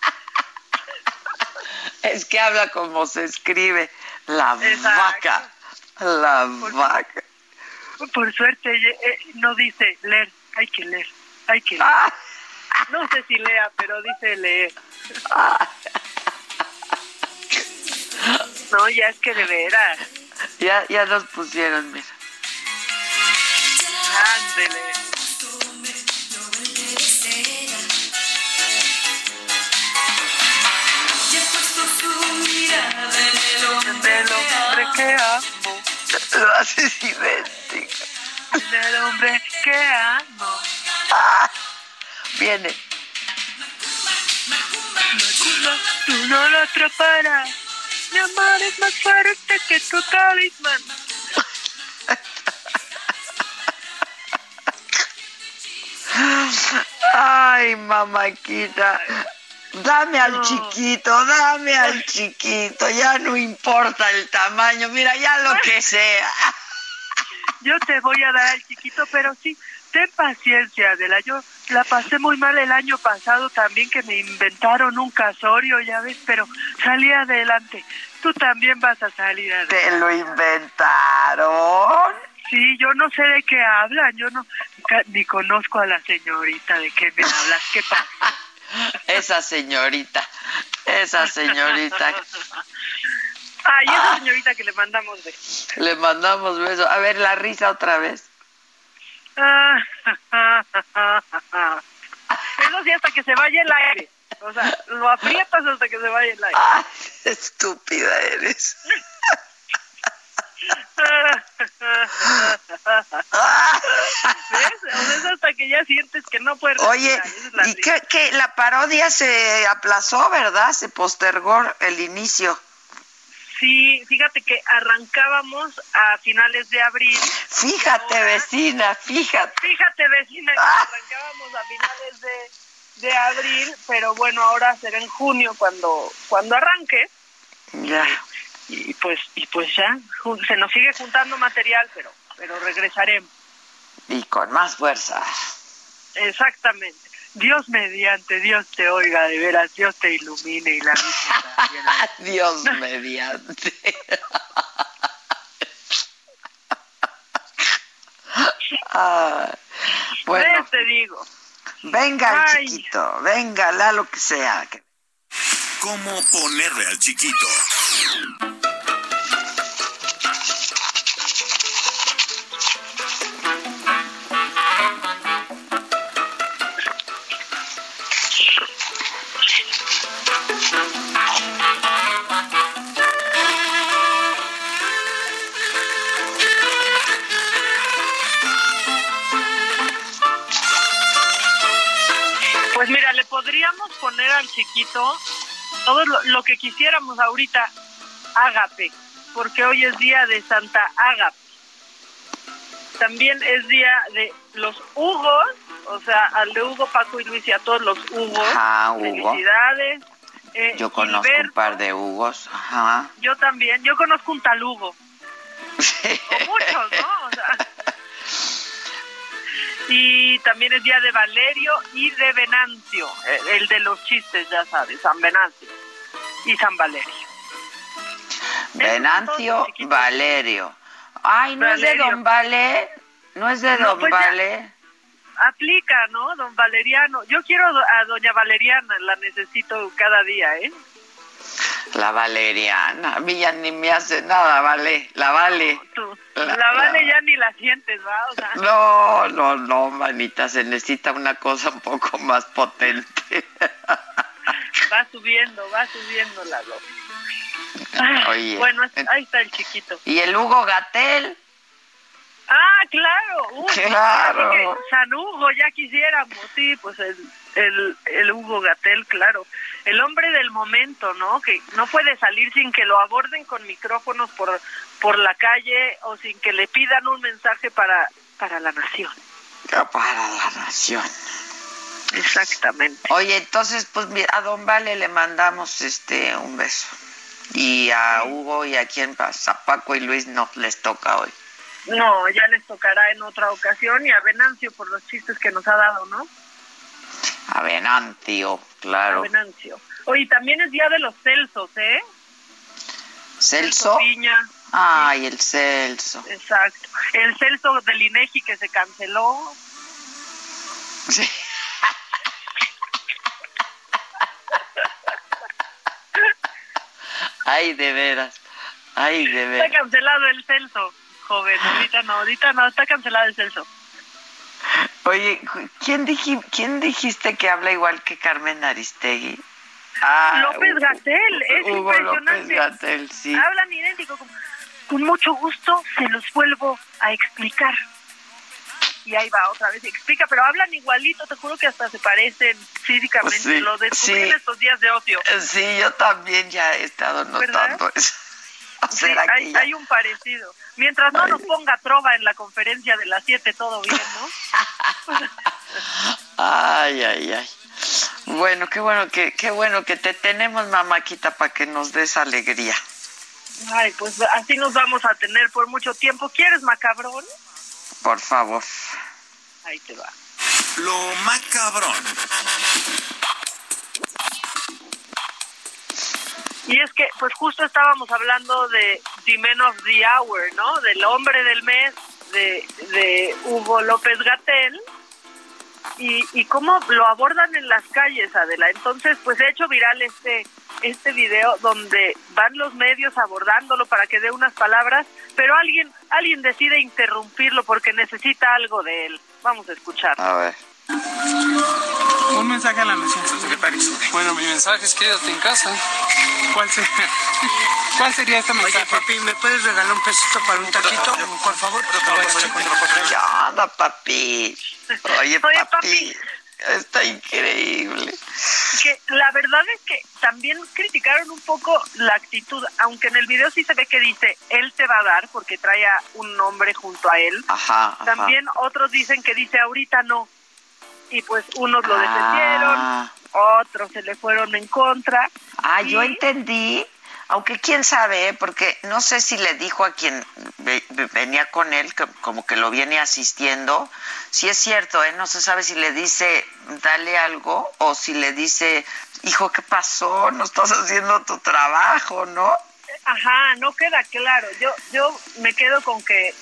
Es que habla como se escribe, la vaca, la vaca. Por suerte eh, no dice leer, hay que leer, hay que leer. No sé si lea, pero dice leer. No, ya es que de veras. Ya, ya nos pusieron, mira. Ándele. Del hombre que amo. Lo haces idéntico. Del hombre que amo. Viene. Tú no lo atraparás. Mi amor es más fuerte que tu talismán. Ay, mamaquita. Dame al chiquito, dame al chiquito, ya no importa el tamaño, mira, ya lo que sea. Yo te voy a dar al chiquito, pero sí, ten paciencia, Adela. Yo la pasé muy mal el año pasado también, que me inventaron un casorio, ya ves, pero salí adelante. Tú también vas a salir adelante. ¿Te lo inventaron? Sí, yo no sé de qué hablan, yo no ni conozco a la señorita, ¿de qué me hablas? ¿Qué pasa? [laughs] Esa señorita, Esa señorita. Ay, esa señorita que le mandamos besos. Le mandamos besos. A ver, la risa otra vez. [laughs] Eso sí, hasta que se vaya el aire. O sea, lo aprietas hasta que se vaya el aire. Ay, estúpida eres. ¿Ves? O sea, es hasta que ya sientes que no puedes. Oye, es ¿y qué, qué? La parodia se aplazó, ¿verdad? Se postergó el inicio. Sí, fíjate que arrancábamos a finales de abril. Fíjate, vecina, fíjate. Fíjate, vecina, que Ah. arrancábamos a finales de, de abril, pero bueno, ahora será en junio cuando cuando arranque. Ya. Y pues y pues ya, se nos sigue juntando material, pero pero regresaremos. Y con más fuerza. Exactamente. Dios mediante, Dios te oiga, de veras, Dios te ilumine y la también. [laughs] Dios mediante. [laughs] Ah, bueno, te digo. venga el chiquito, venga, la lo que sea. ¿Cómo ponerle al chiquito? Podríamos poner al chiquito todo lo, lo que quisiéramos ahorita, ágape, porque hoy es día de Santa Ágape. También es día de los Hugos, o sea, al de Hugo, Paco y Luis y a todos los Hugos. Ajá, Hugo. Felicidades. Eh, Yo conozco un par de Hugos. Ajá. Yo también, yo conozco un tal Hugo. [laughs] O muchos, ¿no? O sea, y también es día de Valerio y de Venancio, eh, el de los chistes, ya sabes, San Venancio y San Valerio. Venancio Valerio. Ay, ¿no es de. Don Vale? ¿No es de No, Don pues. Vale? Aplica, ¿no? Don Valeriano. Yo quiero a Doña Valeriana, la necesito cada día, ¿eh? La Valeriana. A mí ya ni me hace nada, vale. La vale. Tú, La- la, Vale la- ya ni la sientes, ¿va? O sea, No, no, no, manita. Se necesita una cosa un poco más potente. [laughs] va subiendo, va subiendo la. Ay, Oye. Bueno, ahí está el chiquito. ¿Y el Hugo Gatel? Ah, claro. Uy, Claro. San Hugo, ya quisiéramos. Sí, pues el, el, el Hugo Gatel, claro. El hombre del momento, ¿no? Que no puede salir sin que lo aborden con micrófonos por, por la calle o sin que le pidan un mensaje para, para la nación. Para la nación. Exactamente. Oye, entonces, pues mira, a Don Vale le mandamos este un beso. Y a Hugo y a quien pasa, a Paco y Luis no les toca hoy. No, ya les tocará en otra ocasión y a Venancio por los chistes que nos ha dado, ¿no? A Venancio, A claro. Venancio. Oye, también es día de los Celsos, ¿eh? Celso. Piña. Ay, el Celso. Exacto. El Celso del INEGI que se canceló. Sí. Ay, de veras. Ay, de Está veras. cancelado el Celso, joven. Ahorita no, ahorita no, está cancelado el Celso. Oye, ¿quién, diji- ¿quién dijiste que habla igual que Carmen Aristegui? Ah, López Gatel, es Hugo impresionante. López Gatel, sí. Hablan idéntico. Con, con mucho gusto se los vuelvo a explicar. Y ahí va otra vez, explica, pero hablan igualito, te juro que hasta se parecen físicamente. Sí, Lo descubrí sí. en estos días de ocio. Eh, Sí, yo también ya he estado notando eso. ¿O [laughs] Sí, hay, un parecido. Mientras no Ay. nos ponga trova en la conferencia de las 7, todo bien, ¿no? [laughs] Ay, ay, ay. Bueno, qué bueno que qué bueno que te tenemos, mamáquita, para que nos des alegría. Ay, pues así nos vamos a tener por mucho tiempo. ¿Quieres macabrón? Por favor. Ahí te va. Lo macabrón. Y es que, pues justo estábamos hablando de The Men of the Hour, ¿no? Del hombre del mes de, de Hugo López Gatel. Y, y cómo lo abordan en las calles, Adela. Entonces, pues he hecho viral este este video donde van los medios abordándolo para que dé unas palabras, pero alguien alguien decide interrumpirlo porque necesita algo de él. Vamos a escuchar. A ver. Un mensaje a la nación, secretario. Bueno, mi mensaje es quédate en casa. ¿Cuál sería, [laughs] ¿Cuál sería este mensaje? Oye, papi, ¿me puedes regalar un pesito para un taquito? Por favor. Ya anda, papi. Oye, Oye, papi. Está increíble. Que la verdad es que también criticaron un poco la actitud, aunque en el video sí se ve que dice él te va a dar porque trae a un hombre junto a él. Ajá. ajá. También otros dicen que dice ahorita no. Y pues unos lo Ah. defendieron, otros se le fueron en contra. Ah, yo entendí, aunque quién sabe, ¿eh? porque no sé si le dijo a quien ve- ve- venía con él, que como que lo viene asistiendo, si es cierto, ¿eh? no se sabe si le dice dale algo o si le dice, hijo, ¿qué pasó? No estás haciendo tu trabajo, ¿no? Ajá, no queda claro. Yo yo me quedo con que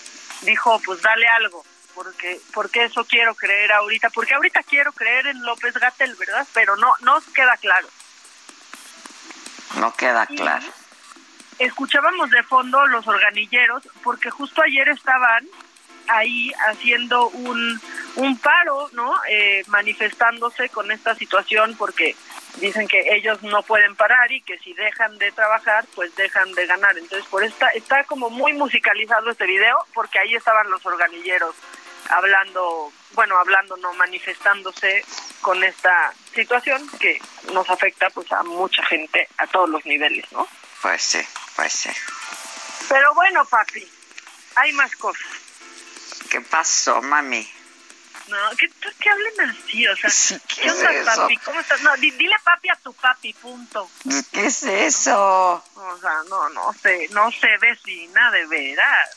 dijo, pues dale algo, porque porque eso quiero creer ahorita, porque ahorita quiero creer en López Gatel, ¿verdad? Pero no no queda claro. No queda claro. Escuchábamos de fondo los organilleros porque justo ayer estaban ahí haciendo un, un paro, ¿no? Eh, manifestándose con esta situación porque dicen que ellos no pueden parar y que si dejan de trabajar, pues dejan de ganar. Entonces, por esta está como muy musicalizado este video porque ahí estaban los organilleros hablando, bueno, hablando, no manifestándose con esta situación que nos afecta pues a mucha gente a todos los niveles, ¿no? Pues sí, pues sí. Pero bueno, papi, hay más cosas. ¿Qué pasó, mami? No, que, que hablen así, o sea, ¿qué ¿qué onda, eso? papi? ¿Cómo estás? No, di- dile papi a tu papi, punto. ¿Qué es eso? O sea, no, no sé, no sé, vecina, de veras.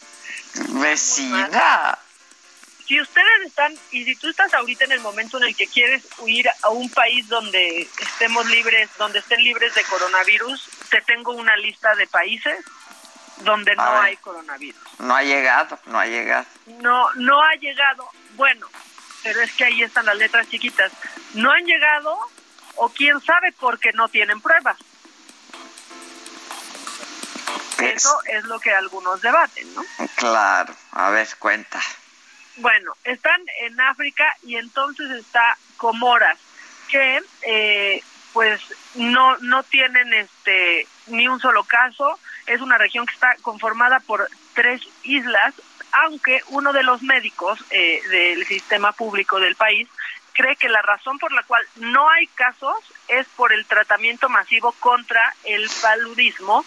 Vecina. Si ustedes están, y si tú estás ahorita en el momento en el que quieres huir a un país donde estemos libres, donde estén libres de coronavirus, te tengo una lista de países donde no hay coronavirus. No ha llegado, no ha llegado. no no ha llegado bueno pero es que ahí están las letras chiquitas no han llegado o quién sabe porque no tienen pruebas eso es lo que algunos debaten no Claro, a ver, cuenta. Bueno están en África y entonces está Comoras que eh, pues no no tienen este ni un solo caso. Es una región que está conformada por tres islas aunque uno de los médicos eh, del sistema público del país cree que la razón por la cual no hay casos es por el tratamiento masivo contra el paludismo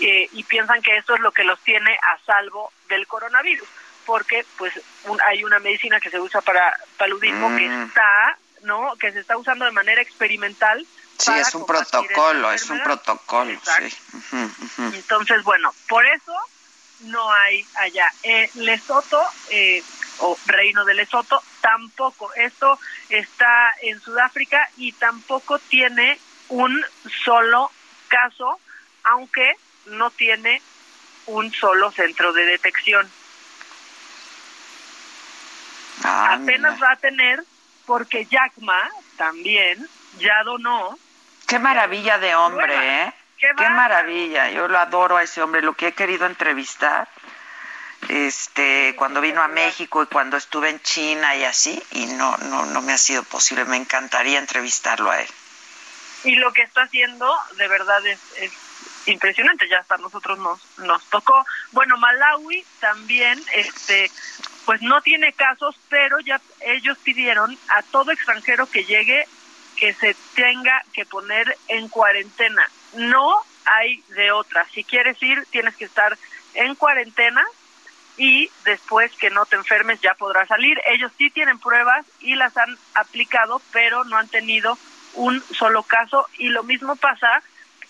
eh, y piensan que esto es lo que los tiene a salvo del coronavirus porque pues un- hay una medicina que se usa para paludismo que Mm. está no que se está usando de manera experimental Sí, es un protocolo, es un protocolo, Exacto. sí. Entonces, bueno, por eso no hay allá. Eh, Lesoto, eh, o Reino de Lesoto, tampoco. Esto está en Sudáfrica y tampoco tiene un solo caso, aunque no tiene un solo centro de detección. Ah, Apenas mira. va a tener, porque Yacma también ya donó Qué maravilla de hombre. ¿eh? Qué maravilla. Yo lo adoro a ese hombre, lo que he querido entrevistar. Este, cuando vino a México y cuando estuve en China y así, y no, no, no me ha sido posible. Me encantaría entrevistarlo a él. y lo que está haciendo de verdad es, es impresionante ya hasta nosotros nos nos tocó. Bueno Malawi también este pues no tiene casos pero ya ellos pidieron a todo extranjero que llegue que se tenga que poner en cuarentena. No hay de otra. Si quieres ir tienes que estar en cuarentena y después que no te enfermes ya podrás salir. Ellos sí tienen pruebas y las han aplicado, pero no han tenido un solo caso. Y lo mismo pasa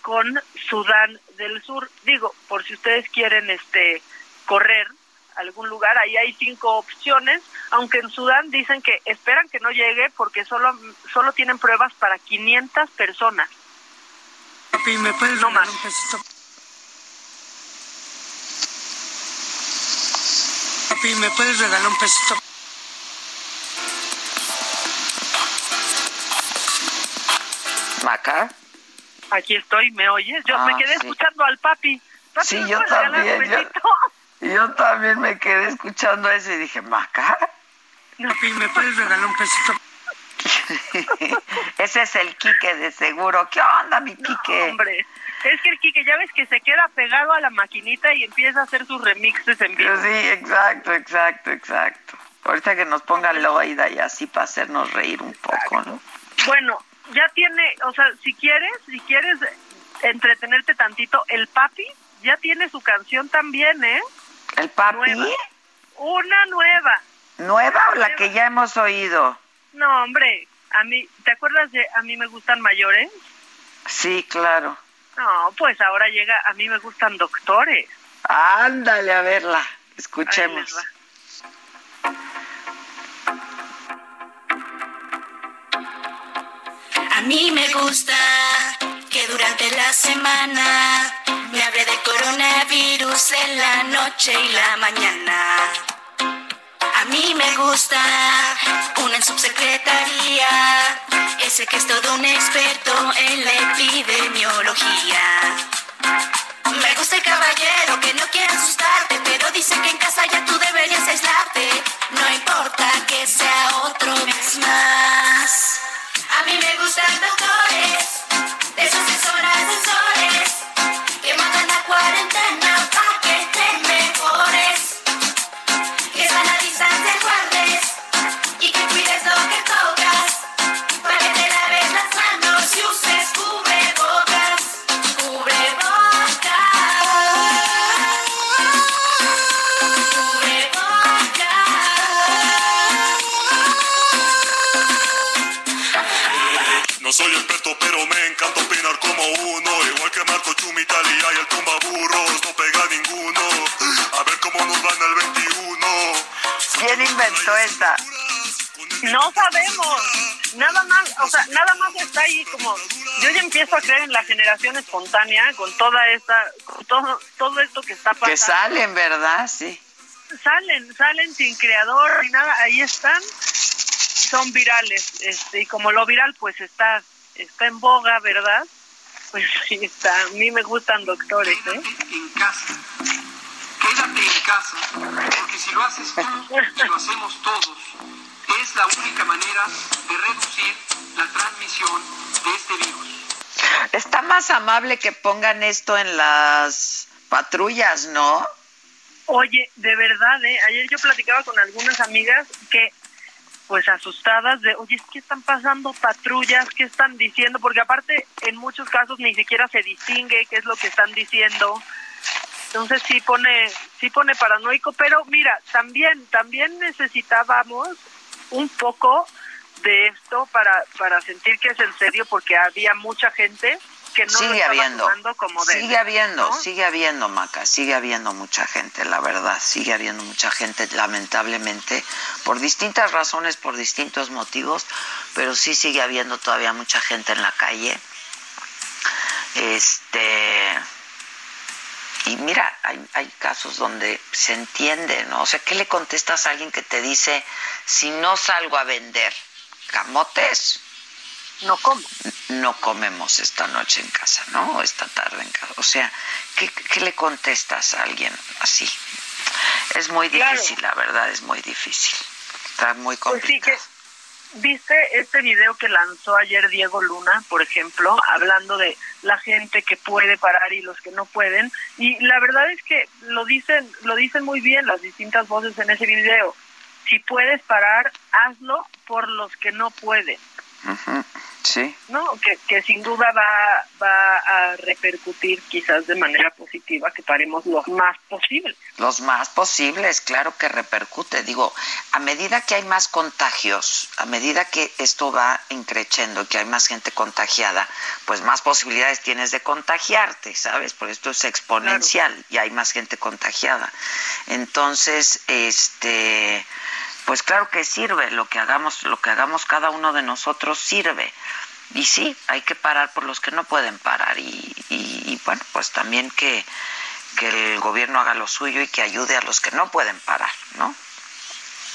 con Sudán del Sur. Digo, por si ustedes quieren este correr a algún lugar, ahí hay cinco opciones, aunque en Sudán dicen que esperan que no llegue porque solo solo tienen pruebas para 500 personas. Papi, ¿me puedes No más. un pesito? Papi, ¿me puedes regalar un pesito? Maca, Aquí estoy, ¿me oyes? Yo me Ah, quedé sí. escuchando al papi. Papi, Sí, ¿me yo también, [laughs] yo- también me quedé escuchando eso y dije, Maca. Papi, ¿me puedes regalar un pesito? [laughs] Ese es el Quique de seguro. ¿Qué onda, mi Quique? Hombre, es que el Quique ya ves que se queda pegado a la maquinita y empieza a hacer sus remixes en vivo. Sí, exacto, exacto, exacto. Ahorita que nos ponga Loida y así para hacernos reír un poco, ¿no? Bueno, ya tiene, o sea, si quieres, si quieres entretenerte tantito, el papi ya tiene su canción también, ¿eh? ¿El papi? Nueva. Una nueva. ¿Nueva o la que ya hemos oído? No, hombre, a mí, ¿te acuerdas de A mí me gustan mayores? Sí, claro. No, pues ahora llega A mí me gustan doctores. Ándale a verla. Escuchemos. Mí me gusta que durante la semana me hable de coronavirus en la noche y la mañana. A mí me gusta una en subsecretaría, ese que es todo un experto en la epidemiología. Me gusta el caballero que no quiere asustarte, pero dice que en casa ya tú deberías aislarte. No importa que sea otro mes más. Gustan doctores, de esos asesores, soy experto, pero me encanta opinar como uno. Igual que Marco Chumitalia y el tumba burros, no pega ninguno. A ver cómo nos va en el 21. ¿Quién inventó esta? No sabemos. Nada más, o sea, nada más está ahí como yo ya empiezo a creer en la generación espontánea con toda esta con todo todo esto que está pasando. Que salen, ¿verdad? Sí. Salen, salen sin creador ni nada, ahí están. Son virales, este, y como lo viral pues está está en boga, ¿verdad? [laughs] Pues sí está. A mí me gustan doctores, ¿eh? en casa. Quédate en casa, porque si lo haces tú y lo hacemos todos, es la única manera de reducir la transmisión de este virus. Está más amable que pongan esto en las patrullas, ¿no? Oye, de verdad, ¿eh? Ayer yo platicaba con algunas amigas que, pues asustadas de, oye, es que están pasando patrullas, ¿qué están diciendo? Porque aparte, en muchos casos ni siquiera se distingue qué es lo que están diciendo. Entonces sí pone, sí pone paranoico, pero mira, también, también necesitábamos un poco de esto para, para sentir que es en serio, porque había mucha gente que no sigue habiendo. como de Sigue habiendo, sigue habiendo, Maca, sigue habiendo mucha gente, la verdad, sigue habiendo mucha gente, lamentablemente, por distintas razones, por distintos motivos, pero sí sigue habiendo todavía mucha gente en la calle. Este. Y mira, hay, hay casos donde se entiende, ¿no? O sea, ¿qué le contestas a alguien que te dice, si no salgo a vender camotes, no como. No comemos esta noche en casa, ¿no? O esta tarde en casa. O sea, ¿qué, qué le contestas a alguien así? Es muy Claro. difícil, la verdad, es muy difícil. Está muy Pues sí, complicado. que viste este video que lanzó ayer Diego Luna, por ejemplo, hablando de la gente que puede parar y los que no pueden, y la verdad es que lo dicen, lo dicen muy bien las distintas voces en ese video. Si puedes parar, hazlo por los que no pueden. Sí. ¿no? Que, que sin duda va, va a repercutir quizás de manera positiva que paremos lo más posible. Los más posibles, claro que repercute. Digo, a medida que hay más contagios, a medida que esto va increciendo, que hay más gente contagiada, pues más posibilidades tienes de contagiarte, ¿sabes? Porque esto es exponencial y hay más gente contagiada. Entonces, este, pues claro que sirve, lo que hagamos, lo que hagamos cada uno de nosotros sirve. Y sí, hay que parar por los que no pueden parar y, y- y, bueno, pues también que, que el gobierno haga lo suyo y que ayude a los que no pueden parar, ¿no?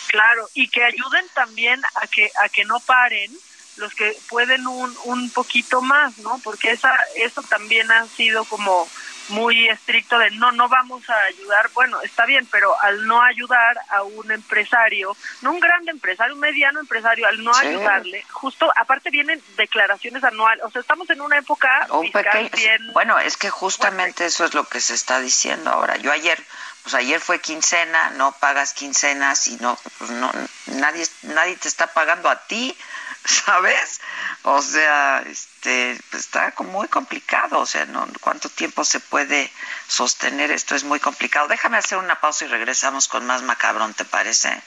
Claro, y que ayuden también a que a que no paren los que pueden un, un poquito más, ¿no? Porque esa, eso también ha sido como muy estricto de no, no vamos a ayudar, bueno, está bien, pero al no ayudar a un empresario, no un gran empresario, un mediano empresario, al no ayudarle, justo, aparte vienen declaraciones anuales, o sea, estamos en una época fiscal bien... Bueno, es que justamente eso es lo que se está diciendo ahora. Yo ayer, pues ayer fue quincena, no pagas quincenas y no, pues no, nadie, nadie te está pagando a ti, [laughs] ¿sabes? O sea, este, pues está muy complicado, o sea, ¿no? ¿cuánto tiempo se puede sostener esto? Es muy complicado. Déjame hacer una pausa y regresamos con más macabrón, ¿te parece?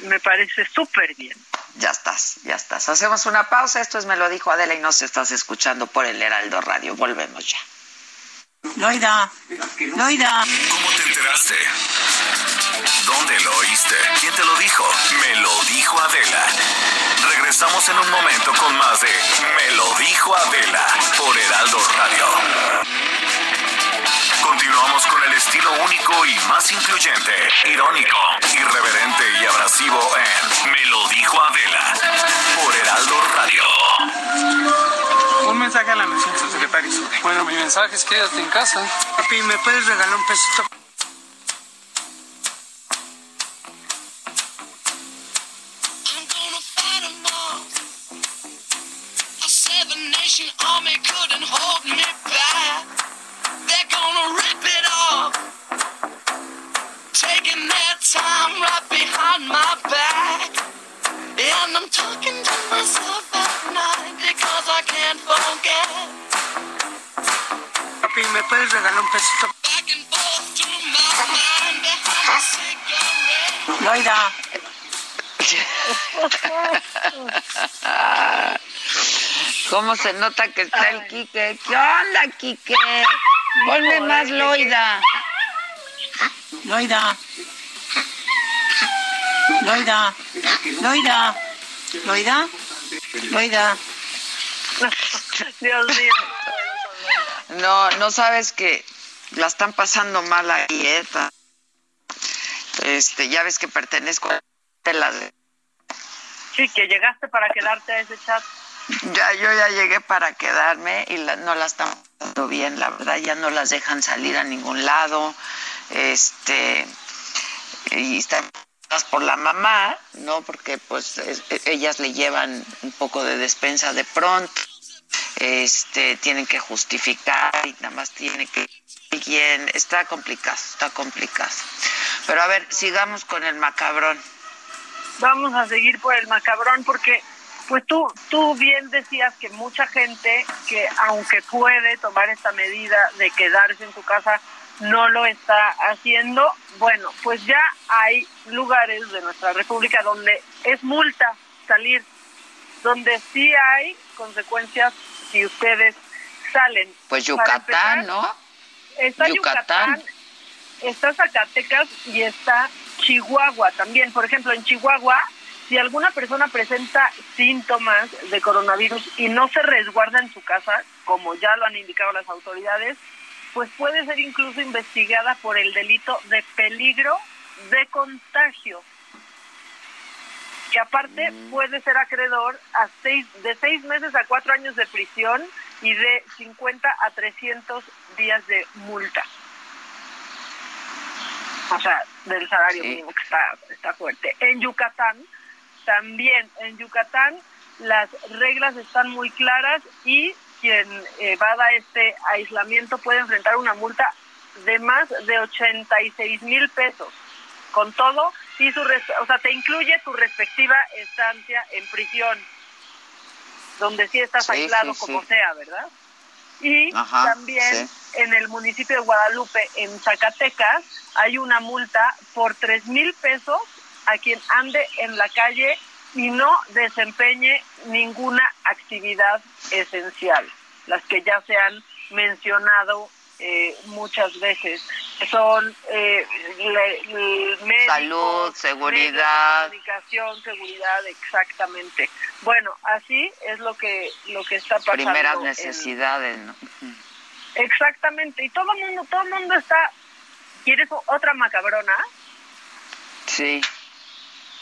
Me parece súper bien. Ya estás, ya estás. Hacemos una pausa, esto es Me lo dijo Adela y nos estás escuchando por el Heraldo Radio. Volvemos ya. Loida, Loida. ¿Cómo te enteraste? ¿Dónde lo oíste? ¿Quién te lo dijo? Me lo dijo Adela. Regresamos en un momento con más de Me lo dijo Adela por Heraldo Radio. Continuamos con el estilo único y más incluyente, irónico, irreverente y abrasivo en Me lo dijo Adela por Heraldo Radio. Un mensaje a la nación, su secretario. Bueno, mi mensaje es quédate en casa. Papi, ¿me puedes regalar un pesito? I said the nation army couldn't hold me back. They're gonna rip it off. Taking their time right behind my back. And I'm talking to myself at night can't forget. Papi, ¿me puedes regalar un pesito? Back and forth through my mind behind a cigarette. Loida. ¿Cómo se nota que está el Quique? ¿Qué onda, Quique? Ponme más Loida. Loida. Loida. Loida. Loida. Loida. [laughs] Dios mío. No, no sabes que la están pasando mal ahí, ¿eh? Este, ya ves que pertenezco a las... Sí, que llegaste para quedarte a ese chat. Ya, yo ya llegué para quedarme y la- no la están pasando bien, la verdad, ya no las dejan salir a ningún lado, este, y están por la mamá, ¿no? Porque pues es- e- ellas le llevan un poco de despensa de pronto, este, tienen que justificar y nada más tiene que alguien, está complicado, está complicado. Pero a ver, sigamos con el macabrón. Vamos a seguir por el macabrón porque pues tú tú bien decías que mucha gente que aunque puede tomar esta medida de quedarse en su casa no lo está haciendo. Bueno, pues ya hay lugares de nuestra república donde es multa salir, donde sí hay consecuencias si ustedes salen. Pues Yucatán, empezar, ¿no? Está Yucatán. Yucatán, está Zacatecas y está Chihuahua también. Por ejemplo, en Chihuahua, si alguna persona presenta síntomas de coronavirus y no se resguarda en su casa, como ya lo han indicado las autoridades, pues puede ser incluso investigada por el delito de peligro de contagio que aparte puede ser acreedor a seis, de seis meses a cuatro años de prisión y de 50 a 300 días de multa. O sea, del salario mínimo que está, está fuerte. En Yucatán, también en Yucatán las reglas están muy claras y quien evada este aislamiento puede enfrentar una multa de más de 86 mil pesos. Con todo, y su o sea, te incluye tu respectiva estancia en prisión, donde sí estás Sí, aislado sí, como sí. sea, ¿verdad? Y Ajá, también en el municipio de Guadalupe, en Zacatecas, hay una multa por tres mil pesos a quien ande en la calle y no desempeñe ninguna actividad esencial, las que ya se han mencionado eh, muchas veces. Son eh, le- le- médicos, Salud, seguridad. comunicación, seguridad, exactamente. Bueno, así es lo que lo que está pasando. Primeras en- necesidades, ¿no? Exactamente, y todo el mundo, todo el mundo está. ¿Quieres otra macabrona? Sí.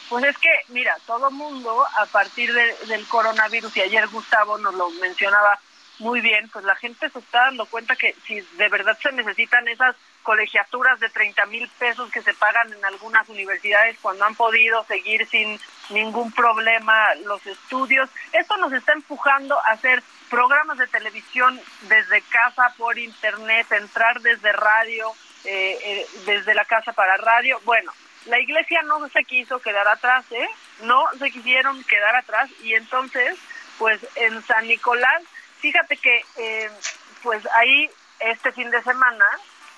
Pues es que, mira, todo mundo a partir del coronavirus, y ayer Gustavo nos lo mencionaba muy bien, pues la gente se está dando cuenta que si de verdad se necesitan esas colegiaturas de 30 mil pesos que se pagan en algunas universidades cuando han podido seguir sin ningún problema los estudios, esto nos está empujando a hacer programas de televisión desde casa por internet, entrar desde radio, eh, eh, desde la casa para radio. Bueno, la iglesia no se quiso quedar atrás, ¿eh? No se quisieron quedar atrás y entonces, pues en San Nicolás, fíjate que, eh, pues ahí este fin de semana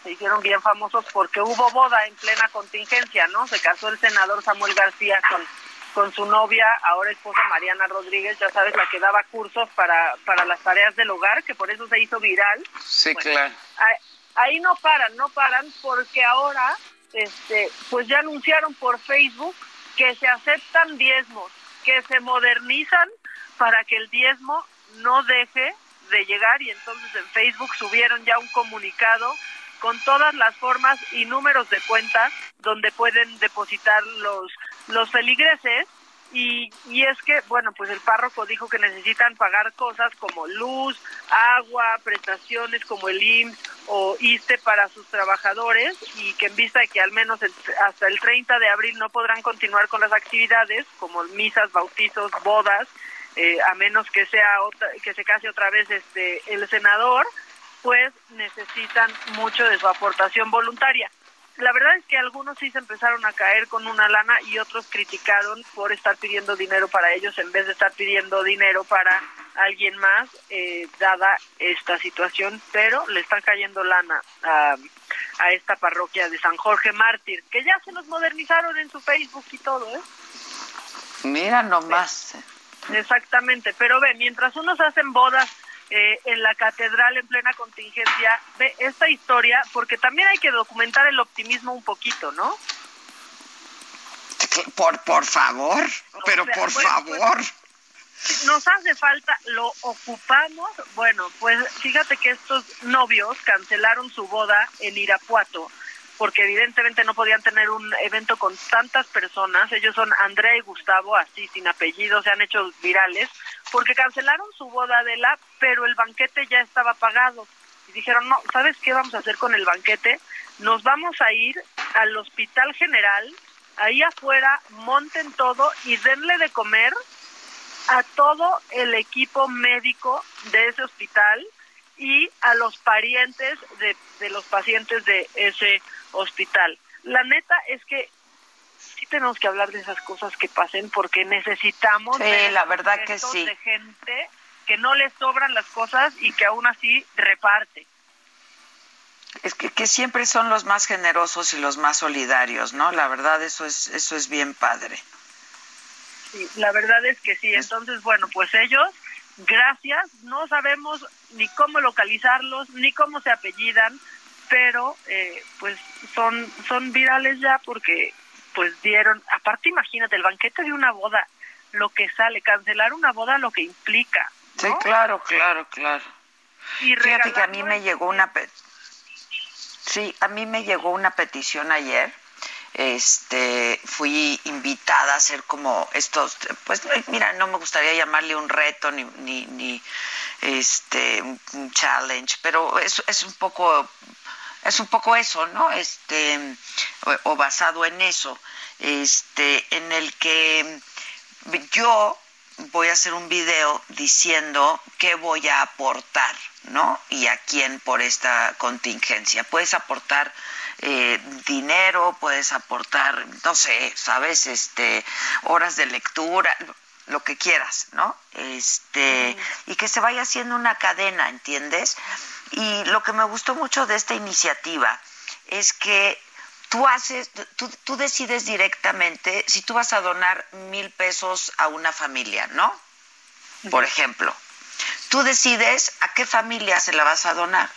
se hicieron bien famosos porque hubo boda en plena contingencia, ¿no? Se casó el senador Samuel García con con su novia, ahora esposa Mariana Rodríguez, ya sabes, la que daba cursos para, para las tareas del hogar, que por eso se hizo viral. Sí, claro. Ahí, no paran, no paran, porque ahora, este, pues ya anunciaron por Facebook que se aceptan diezmos, que se modernizan para que el diezmo no deje de llegar. Y entonces en Facebook subieron ya un comunicado con todas las formas y números de cuenta donde pueden depositar los, los feligreses y, y es que, bueno, pues el párroco dijo que necesitan pagar cosas como luz, agua, prestaciones como el IMSS o ISTE para sus trabajadores y que en vista de que al menos hasta el 30 de abril no podrán continuar con las actividades como misas, bautizos, bodas, eh, a menos que sea otra, que se case otra vez este el senador, pues necesitan mucho de su aportación voluntaria. La verdad es que algunos sí se empezaron a caer con una lana y otros criticaron por estar pidiendo dinero para ellos en vez de estar pidiendo dinero para alguien más, eh, dada esta situación, pero le están cayendo lana a, a esta parroquia de San Jorge Mártir, que ya se nos modernizaron en su Facebook y todo, ¿eh? Mira nomás. Exactamente, pero ve, mientras unos hacen bodas eh, en la catedral en plena contingencia ve esta historia, porque también hay que documentar el optimismo un poquito, ¿no? Por, por favor, pero por pues, favor. nos hace falta, lo ocupamos. Bueno, pues fíjate que estos novios cancelaron su boda en Irapuato porque evidentemente no podían tener un evento con tantas personas. Ellos son Andrea y Gustavo, así sin apellido, se han hecho virales, porque cancelaron su boda de la, pero el banquete ya estaba pagado. Y dijeron, no, ¿sabes qué vamos a hacer con el banquete? Nos vamos a ir al Hospital General, ahí afuera, monten todo y denle de comer a todo el equipo médico de ese hospital y a los parientes de, de los pacientes de ese hospital. La neta es que sí tenemos que hablar de esas cosas que pasen porque necesitamos sí, la verdad que sí. de gente que no le sobran las cosas y que aún así reparte. Es que, que siempre son los más generosos y los más solidarios, ¿no? La verdad eso es eso es bien padre. Sí, la verdad es que sí. Entonces, bueno, pues ellos, gracias. No sabemos ni cómo localizarlos, ni cómo se apellidan, pero eh, pues son son virales ya porque pues dieron aparte imagínate el banquete de una boda lo que sale cancelar una boda lo que implica sí claro claro claro. Y fíjate que a mí me llegó una sí a mí me llegó una petición ayer este fui invitada a hacer como estos pues mira no me gustaría llamarle un reto ni ni, ni este un challenge pero es, es un poco es un poco eso, ¿no? Este, o, basado en eso, este, en el que yo voy a hacer un video diciendo qué voy a aportar, ¿no? Y a quién por esta contingencia. Puedes aportar eh, dinero, puedes aportar, no sé, sabes, este, horas de lectura, lo que quieras, ¿no? Este, y que se vaya haciendo una cadena, ¿entiendes? Y lo que me gustó mucho de esta iniciativa es que tú haces, tú, tú decides directamente si tú vas a donar mil pesos a una familia, ¿no? Por ejemplo, tú decides a qué familia se la vas a donar.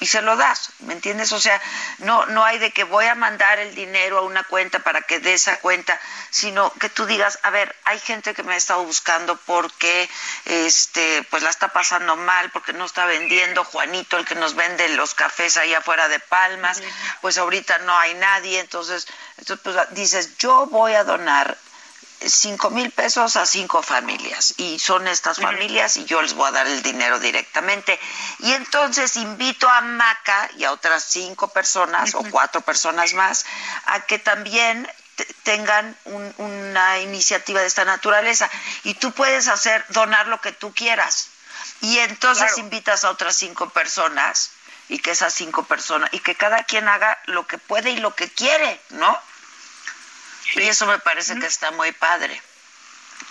Y se lo das, ¿me entiendes? O sea, no, no hay de que voy a mandar el dinero a una cuenta para que dé esa cuenta, sino que tú digas, a ver, hay gente que me ha estado buscando porque este, pues la está pasando mal, porque no está vendiendo, Juanito, el que nos vende los cafés ahí afuera de Palmas, pues ahorita no hay nadie, entonces, entonces pues, dices, yo voy a donar cinco mil pesos a cinco familias y son estas familias y yo les voy a dar el dinero directamente. Y entonces invito a Maca y a otras cinco personas o cuatro personas más a que también tengan una iniciativa de esta naturaleza. Y tú puedes hacer donar lo que tú quieras. Y entonces invitas a otras cinco personas y que esas cinco personas y que cada quien haga lo que puede y lo que quiere, ¿no? Y eso me parece que está muy padre.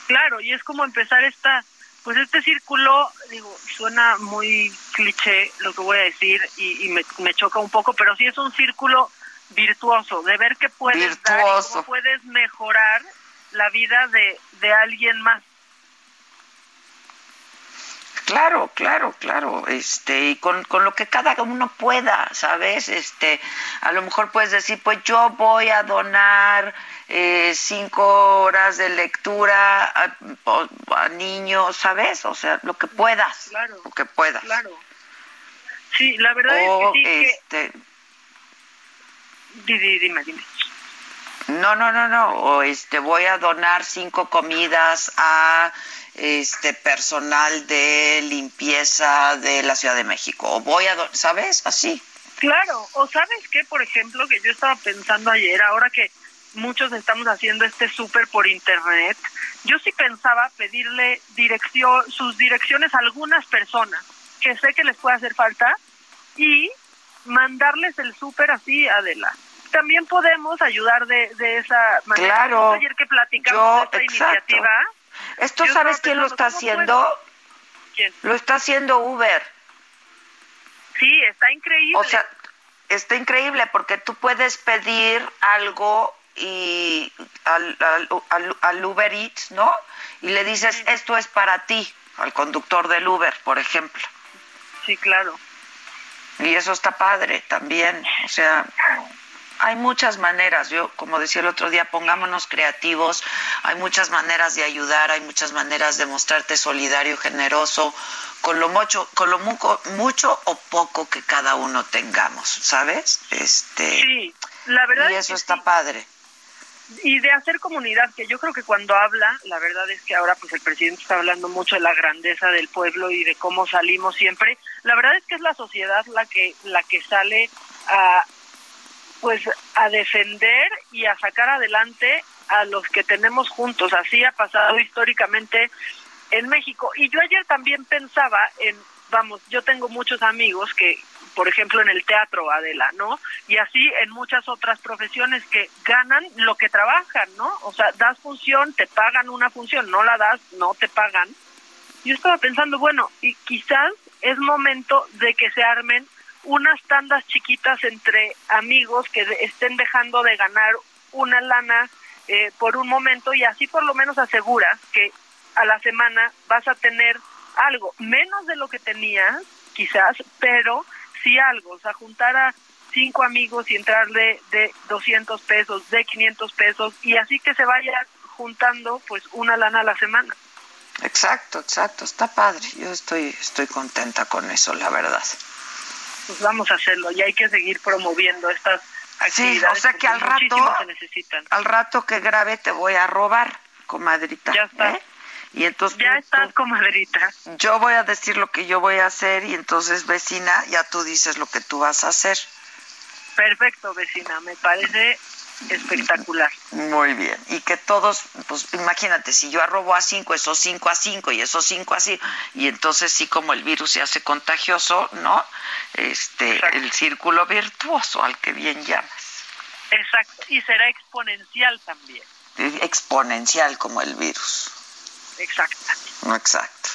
Claro, y es como empezar esta, pues este círculo, digo, suena muy cliché lo que voy a decir y, me, choca un poco, pero sí es un círculo virtuoso, de ver que puedes dar y cómo puedes mejorar la vida de, de alguien más. Claro, claro, claro, este, y con, con lo que cada uno pueda, ¿sabes? Este, a lo mejor puedes decir, pues yo voy a donar eh, cinco horas de lectura a, niños, ¿sabes? O sea, lo que puedas, claro, lo que puedas. Claro. Sí, la verdad es que sí. Este, Dime, dime. No, no, no, no. O este, voy a donar cinco comidas a este personal de limpieza de la Ciudad de México. O voy a sabes así. Claro. O sabes qué por ejemplo que yo estaba pensando ayer ahora que muchos estamos haciendo este súper por internet yo sí pensaba pedirle dirección sus direcciones a algunas personas que sé que les puede hacer falta y mandarles el súper así Adela también podemos ayudar de, de esa manera claro ayer que platicamos de esta iniciativa ¿Esto sabes quién lo está haciendo? ¿Quién? Lo está haciendo Uber. Sí, está increíble. O sea, está increíble porque tú puedes pedir algo y al, al, Uber Eats, ¿no? Y le dices, esto es para ti, al conductor del Uber, por ejemplo. Sí, claro. Y eso está padre también. O sea, hay muchas maneras, yo como decía el otro día, pongámonos creativos, hay muchas maneras de ayudar, hay muchas maneras de mostrarte solidario, generoso, con lo mucho, con lo mucho, o poco que cada uno tengamos, ¿sabes? Este, sí, la verdad. Y eso está padre. Y de hacer comunidad, que yo creo que cuando habla, la verdad es que ahora pues el presidente está hablando mucho de la grandeza del pueblo y de cómo salimos siempre. La verdad es que es la sociedad la que la que sale a, pues a defender y a sacar adelante a los que tenemos juntos. Así ha pasado históricamente en México. Y yo ayer también pensaba en, vamos, yo tengo muchos amigos que, por ejemplo, en el teatro, Adela, ¿no? Y así en muchas otras profesiones que ganan lo que trabajan, ¿no? O sea, das función, te pagan una función, no la das, no te pagan. Yo estaba pensando, bueno, y quizás es momento de que se armen unas tandas chiquitas entre amigos que estén dejando de ganar una lana eh, por un momento y así por lo menos aseguras que a la semana vas a tener algo, menos de lo que tenías quizás, pero sí algo, o sea, juntar a cinco amigos y entrarle de 200 pesos, de 500 pesos y así que se vaya juntando pues una lana a la semana. Exacto, exacto, está padre. Yo estoy estoy contenta con eso, la verdad pues vamos a hacerlo y hay que seguir promoviendo estas actividades. Sí, o sea que al rato, al rato que grabe te voy a robar, comadrita. Ya está. ¿eh? Y entonces ya estás, comadrita. Yo voy a decir lo que yo voy a hacer y entonces, vecina, ya tú dices lo que tú vas a hacer. Perfecto, vecina, me parece espectacular. Muy bien. Y que todos, pues imagínate, si yo arrobo a cinco, esos cinco a cinco y esos cinco así, y entonces sí como el virus se hace contagioso, ¿no? Este, el círculo virtuoso al que bien llamas. Exacto. Y será exponencial también. Exponencial como el virus. Exacto. Exacto.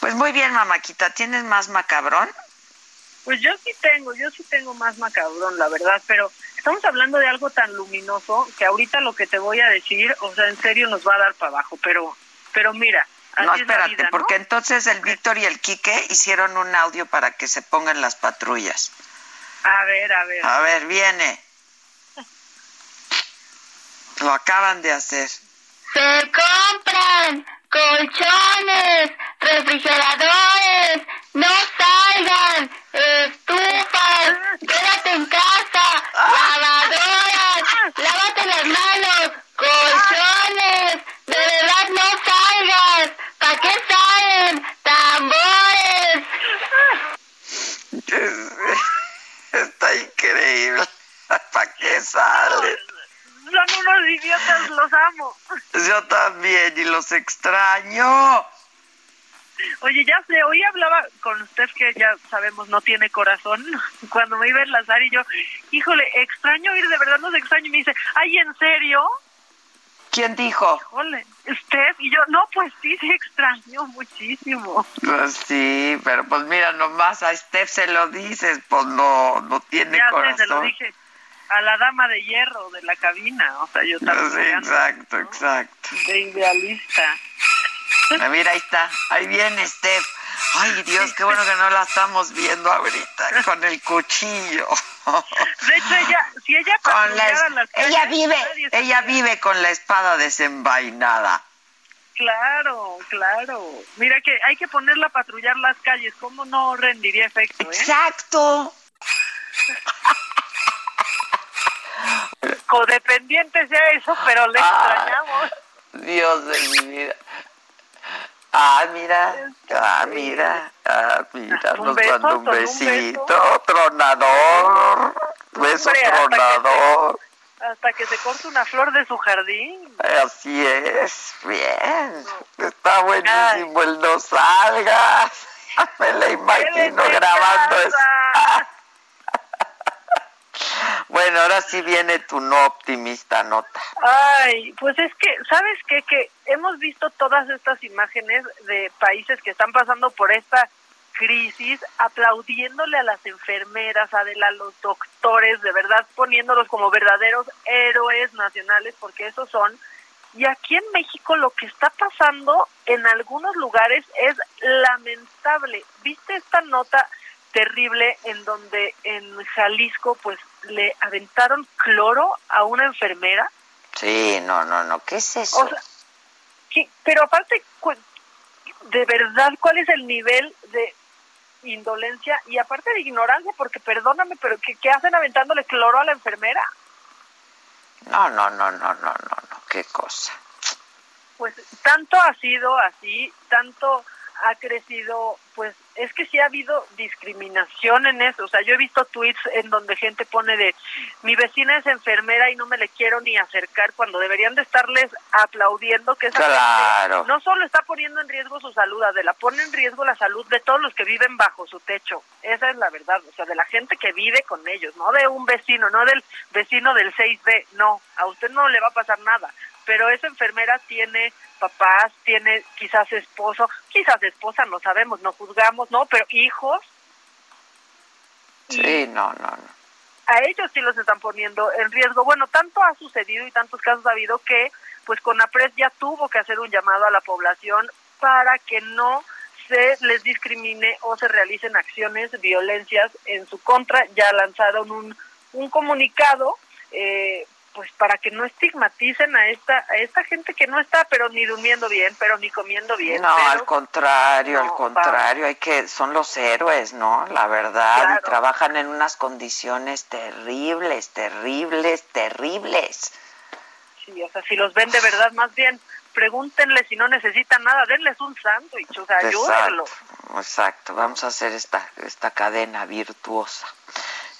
Pues muy bien, mamáquita, ¿tienes más macabrón? Pues yo sí tengo, yo sí tengo más macabrón, la verdad, pero estamos hablando de algo tan luminoso que ahorita lo que te voy a decir, o sea, en serio nos va a dar para abajo, pero, pero mira, no, espérate, porque entonces el Víctor y el Quique hicieron un audio para que se pongan las patrullas. A ver, a ver. A ver, viene. Lo acaban de hacer. Se compran colchones, refrigeradores, no salgan, estufas, quédate en casa, lavadoras, lávate las manos, colchones, de verdad no salgas, ¿para qué salen? Tambores. [laughs] Está increíble. [laughs] ¿Para qué salen? Son unos idiotas, los amo. Yo también y los extraño. Oye, ya sé, hoy hablaba con usted que ya sabemos no tiene corazón. [laughs] Cuando me iba a enlazar y yo, híjole, extraño ir, de verdad no se extraño. Y me dice, ay, ¿en serio? ¿Quién dijo? Híjole, usted. Y yo, no, pues sí, sí extraño muchísimo. Pues sí, pero pues mira, nomás a Steph se lo dices, pues no, no tiene ya corazón. Sé, se lo dije a la dama de hierro de la cabina. O sea, yo también. Sí, exacto, exacto. De idealista. [laughs] Mira, ahí está. Ahí viene Steph. Ay, Dios, qué bueno que no la estamos viendo ahorita con el cuchillo. De hecho, ella, si ella con la, las calles, ella vive, ella vive con la espada desenvainada. Claro, claro. Mira que hay que ponerla a patrullar las calles. ¿Cómo no rendiría efecto, eh? Exacto. Codependiente sea eso, pero le Ah. extrañamos. Dios de mi vida. Ah, mira, ah, mira, ah, mira, nos beso, manda un besito, tronador, beso Hombre, hasta que tronador. Hasta que se corte una flor de su jardín. Así es, bien, está buenísimo el no salgas. [laughs] Me la imagino grabando eso. [laughs] Bueno, ahora sí viene tu no optimista nota. Ay, pues es que, ¿sabes qué? Que hemos visto todas estas imágenes de países que están pasando por esta crisis, aplaudiéndole a las enfermeras, a los doctores, de verdad poniéndolos como verdaderos héroes nacionales, porque esos son. Y aquí en México lo que está pasando en algunos lugares es lamentable. ¿Viste esta nota terrible en donde en Jalisco pues le aventaron cloro a una enfermera? Sí, no, no, no, ¿qué es eso? O sea, sí, pero aparte, de verdad, ¿cuál es el nivel de indolencia y aparte de ignorancia? Porque perdóname, pero ¿qué, qué hacen aventándole cloro a la enfermera? No, no, no, no, no, no, no, qué cosa. Pues tanto ha sido así, tanto ha crecido, pues es que sí ha habido discriminación en eso. O sea, yo he visto tweets en donde gente pone de mi vecina es enfermera y no me le quiero ni acercar cuando deberían de estarles aplaudiendo que esa Claro. gente no solo está poniendo en riesgo su salud, Adela, pone en riesgo la salud de todos los que viven bajo su techo. Esa es la verdad, o sea, de la gente que vive con ellos, no de un vecino, no del vecino del 6B, no, a usted no le va a pasar nada, pero esa enfermera tiene papás, tiene quizás esposo, quizás esposa, no sabemos, no juzgamos, no, pero hijos, Sí, no, no, no. a ellos sí los están poniendo en riesgo. Bueno, tanto ha sucedido y tantos casos ha habido que, pues CONAPRED ya tuvo que hacer un llamado a la población para que no se les discrimine o se realicen acciones, violencias en su contra. Ya lanzaron un, un comunicado, eh, pues para que no estigmaticen a esta a esta gente que no está, pero ni durmiendo bien, pero ni comiendo bien. No, pero- al contrario, al contrario, hay que, son los héroes, ¿no? La verdad, Claro. y trabajan en unas condiciones terribles, terribles, terribles. Sí, o sea, si los ven de verdad, más bien pregúntenle si no necesitan nada, denles un sándwich, o sea, ayúdenlos. Exacto, exacto. Vamos a hacer esta, esta cadena virtuosa.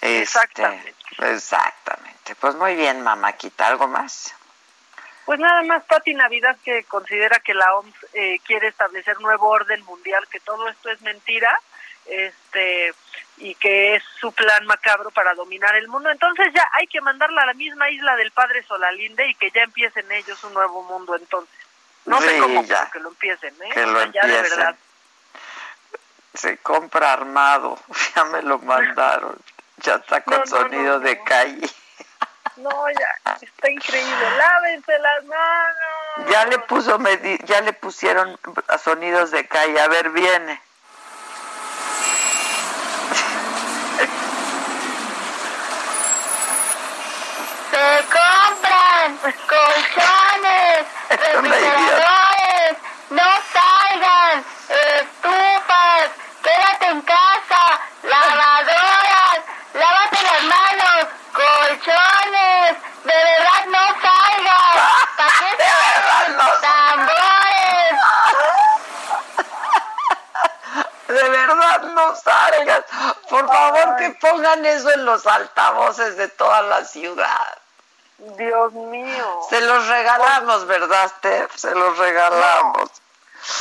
Este, Exactamente. Exactamente. Pues muy bien, mamáquita. ¿Algo más? Pues nada más Pati Navidad que considera que la OMS eh, quiere establecer nuevo orden mundial, que todo esto es mentira, este y que es su plan macabro para dominar el mundo. Entonces ya hay que mandarla a la misma isla del padre Solalinde y que ya empiecen ellos un nuevo mundo entonces. No sé Sí, cómo, ya. que lo empiecen, ¿eh? Que lo ya de empiecen. verdad. Se compra armado. [laughs] Ya me lo [laughs] mandaron. Ya está con No, sonido no, de no. calle. No, ya, está increíble. Lávense las manos. Ya le puso ya le pusieron sonidos de calle. A ver, viene. Se compran colchones, [laughs] refrigeradores, no salgan, estufas, quédate en casa, lavadoras, lávate las manos, colchones, de verdad no salgas. ¿Para qué de verdad no tambores? No salgas. Por favor que pongan eso en los altavoces de toda la ciudad. Dios mío. Se los regalamos, ¿verdad, Steph? Se los regalamos.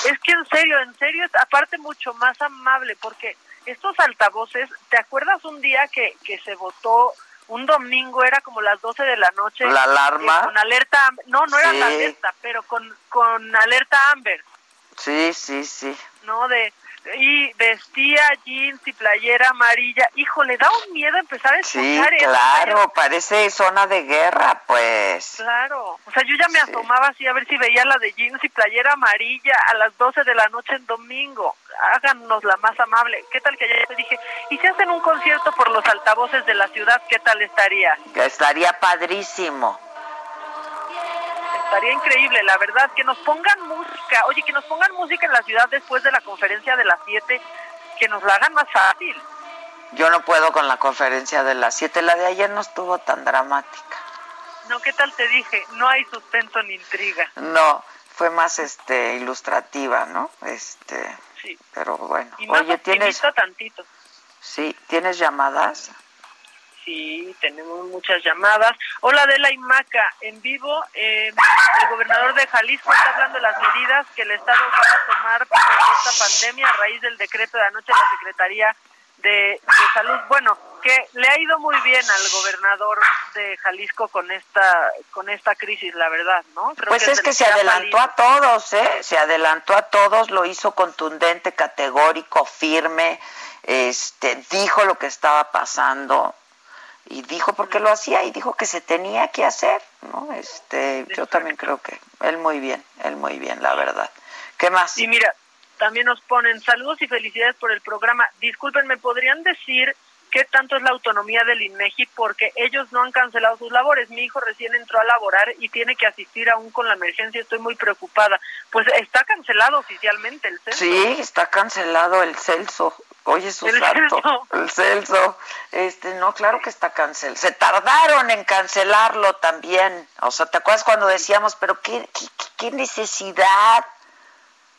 Es que en serio, en serio, es aparte mucho más amable, porque estos altavoces, ¿te acuerdas un día que, que se votó un domingo, era como las 12 de la noche? ¿La alarma? eh, con alerta, no, no era la alerta, pero con, con alerta Amber, Sí, sí, sí. ¿no? De y vestía jeans y playera amarilla. Híjole, da un miedo empezar a Sí, escuchar eso. claro, parece zona de guerra, pues. Claro, o sea, yo ya me asomaba así a ver si veía la de jeans y playera amarilla a las 12 de la noche en domingo. Háganos la más amable. ¿Qué tal que ayer te dije, y si hacen un concierto por los altavoces de la ciudad, qué tal estaría? Que estaría padrísimo. Estaría increíble, la verdad, que nos pongan música. Oye, que nos pongan música en la ciudad después de la conferencia de las 7, que nos la hagan más fácil. Yo no puedo con la conferencia de las 7. La de ayer no estuvo tan dramática. No, ¿qué tal te dije? No hay suspenso ni intriga. No, fue más este ilustrativa, ¿no? Este, Sí. pero bueno. Y más Oye, ¿tienes tantito. sí, tienes llamadas? Sí, tenemos muchas llamadas. Hola Adela y Maca, en vivo, eh, el gobernador de Jalisco está hablando de las medidas que el Estado va a tomar por esta pandemia a raíz del decreto de anoche de la Secretaría de, de Salud. Bueno, que le ha ido muy bien al gobernador de Jalisco con esta con esta crisis, la verdad, ¿no? Creo Pues es de que se adelantó a todos, ¿eh? Se adelantó a todos, lo hizo contundente, categórico, firme, este, dijo lo que estaba pasando y dijo por qué lo hacía y dijo que se tenía que hacer, ¿no? Este, yo también creo que él muy bien, él muy bien, la verdad. ¿Qué más? Y mira, también nos ponen saludos y felicidades por el programa. Disculpen, ¿me podrían decir qué tanto es la autonomía del INEGI? Porque ellos no han cancelado sus labores. Mi hijo recién entró a laborar y tiene que asistir aún con la emergencia. Estoy muy preocupada. Pues está cancelado oficialmente el censo. Sí, está cancelado el Celso. Oye, su El santo, Celso. el Celso. Este, no, claro que está cancelado. Se tardaron en cancelarlo también. O sea, ¿te acuerdas cuando decíamos, pero qué, qué, qué- necesidad?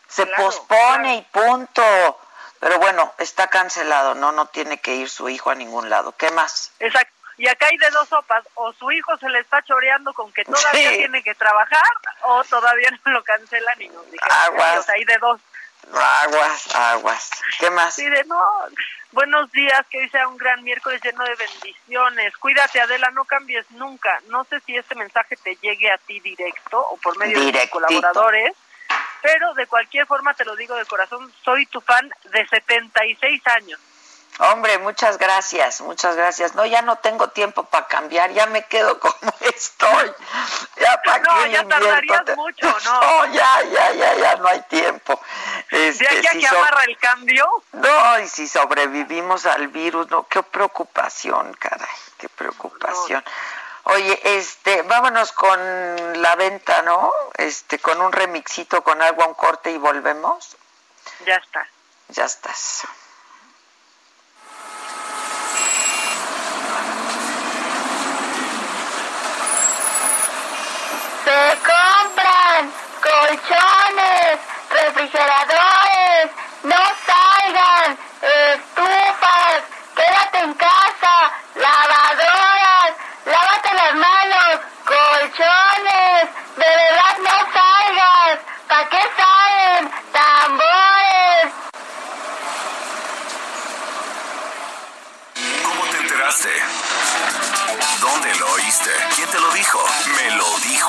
Se Claro, pospone y punto. Pero bueno, está cancelado, no, no tiene que ir su hijo a ningún lado. ¿Qué más? Exacto. Y acá hay de dos sopas. O su hijo se le está choreando con que todavía Sí. tiene que trabajar o todavía no lo cancelan y nos dijeron. Aguas. Hay de dos. Aguas, aguas. ¿Qué más? Sí, de no. Buenos días, que hoy sea un gran miércoles lleno de bendiciones. Cuídate, Adela, no cambies nunca. No sé si este mensaje te llegue a ti directo o por medio de tus colaboradores, pero de cualquier forma te lo digo de corazón, soy tu fan de 76 años. Hombre, muchas gracias, muchas gracias. No, ya no tengo tiempo para cambiar, ya me quedo [laughs] como estoy. Ya para No, qué ya tardarías mucho, [laughs] ¿no? ya, ya, ya, ya no hay tiempo. De Este, aquí a si que so- amarra el cambio, No, y si sobrevivimos al virus, no, qué preocupación, caray, qué preocupación. Oye, este, vámonos con la venta, ¿no? Este, con un remixito, con algo a un corte y volvemos. ya está. Ya estás. Se compran colchones, refrigeradores,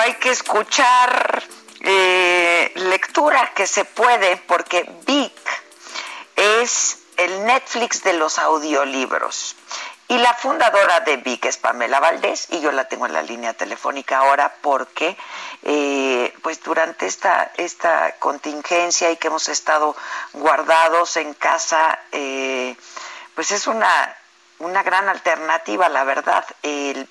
Hay que escuchar eh, lectura que se puede porque Vic es el Netflix de los audiolibros. Y la fundadora de Vic es Pamela Valdés y yo la tengo en la línea telefónica ahora porque eh, pues durante esta, esta contingencia y que hemos estado guardados en casa, eh, pues es una, una gran alternativa, la verdad, el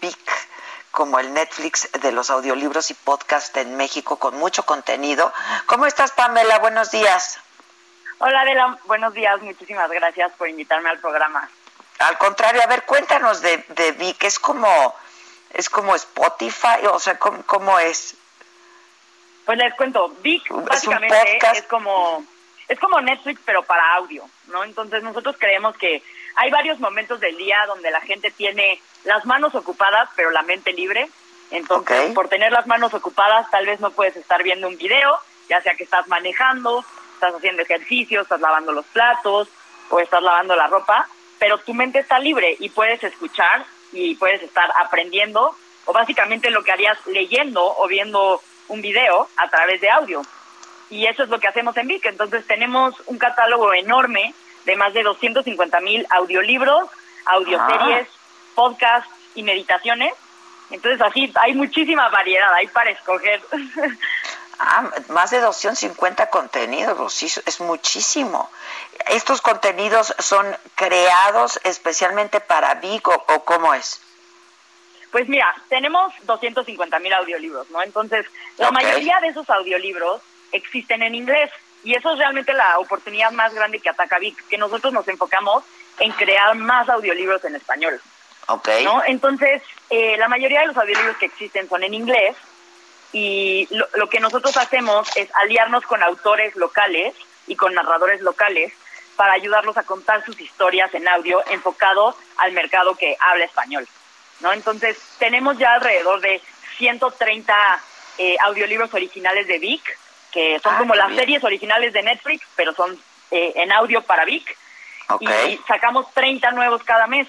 Vic como el Netflix de los audiolibros y podcast en México con mucho contenido. ¿Cómo estás, Pamela? Buenos días. Hola, Adela. Buenos días. Muchísimas gracias por invitarme al programa. Al contrario, a ver, cuéntanos de, de Vic. ¿Es como, es como Spotify? O sea, ¿cómo, cómo es? Pues les cuento. Vic básicamente es, como es como Netflix, pero para audio, ¿no? Entonces nosotros creemos que hay varios momentos del día donde la gente tiene las manos ocupadas, pero la mente libre. Entonces, por tener las manos ocupadas, tal vez no puedes estar viendo un video, ya sea que estás manejando, estás haciendo ejercicio, estás lavando los platos o estás lavando la ropa, pero tu mente está libre y puedes escuchar y puedes estar aprendiendo o básicamente lo que harías leyendo o viendo un video a través de audio. Y eso es lo que hacemos en Vic. Entonces tenemos un catálogo enorme de más de 250 mil audiolibros, audioseries, ah. podcasts y meditaciones. Entonces así hay muchísima variedad, hay para escoger. [laughs] Ah, más de 250 contenidos, es muchísimo. ¿Estos contenidos son creados especialmente para Vigo o cómo es? Pues mira, tenemos 250 mil audiolibros, ¿no? Entonces, la mayoría de esos audiolibros existen en inglés. Y eso es realmente la oportunidad más grande que ataca Vic, que nosotros nos enfocamos en crear más audiolibros en español. Okay. ¿no? Entonces, eh, la mayoría de los audiolibros que existen son en inglés y lo, lo, que nosotros hacemos es aliarnos con autores locales y con narradores locales para ayudarlos a contar sus historias en audio enfocados al mercado que habla español. ¿no? Entonces, tenemos ya alrededor de 130 eh, audiolibros originales de Vic que son ah, como las series originales de Netflix, pero son eh, en audio para Vic. Y sacamos 30 nuevos cada mes,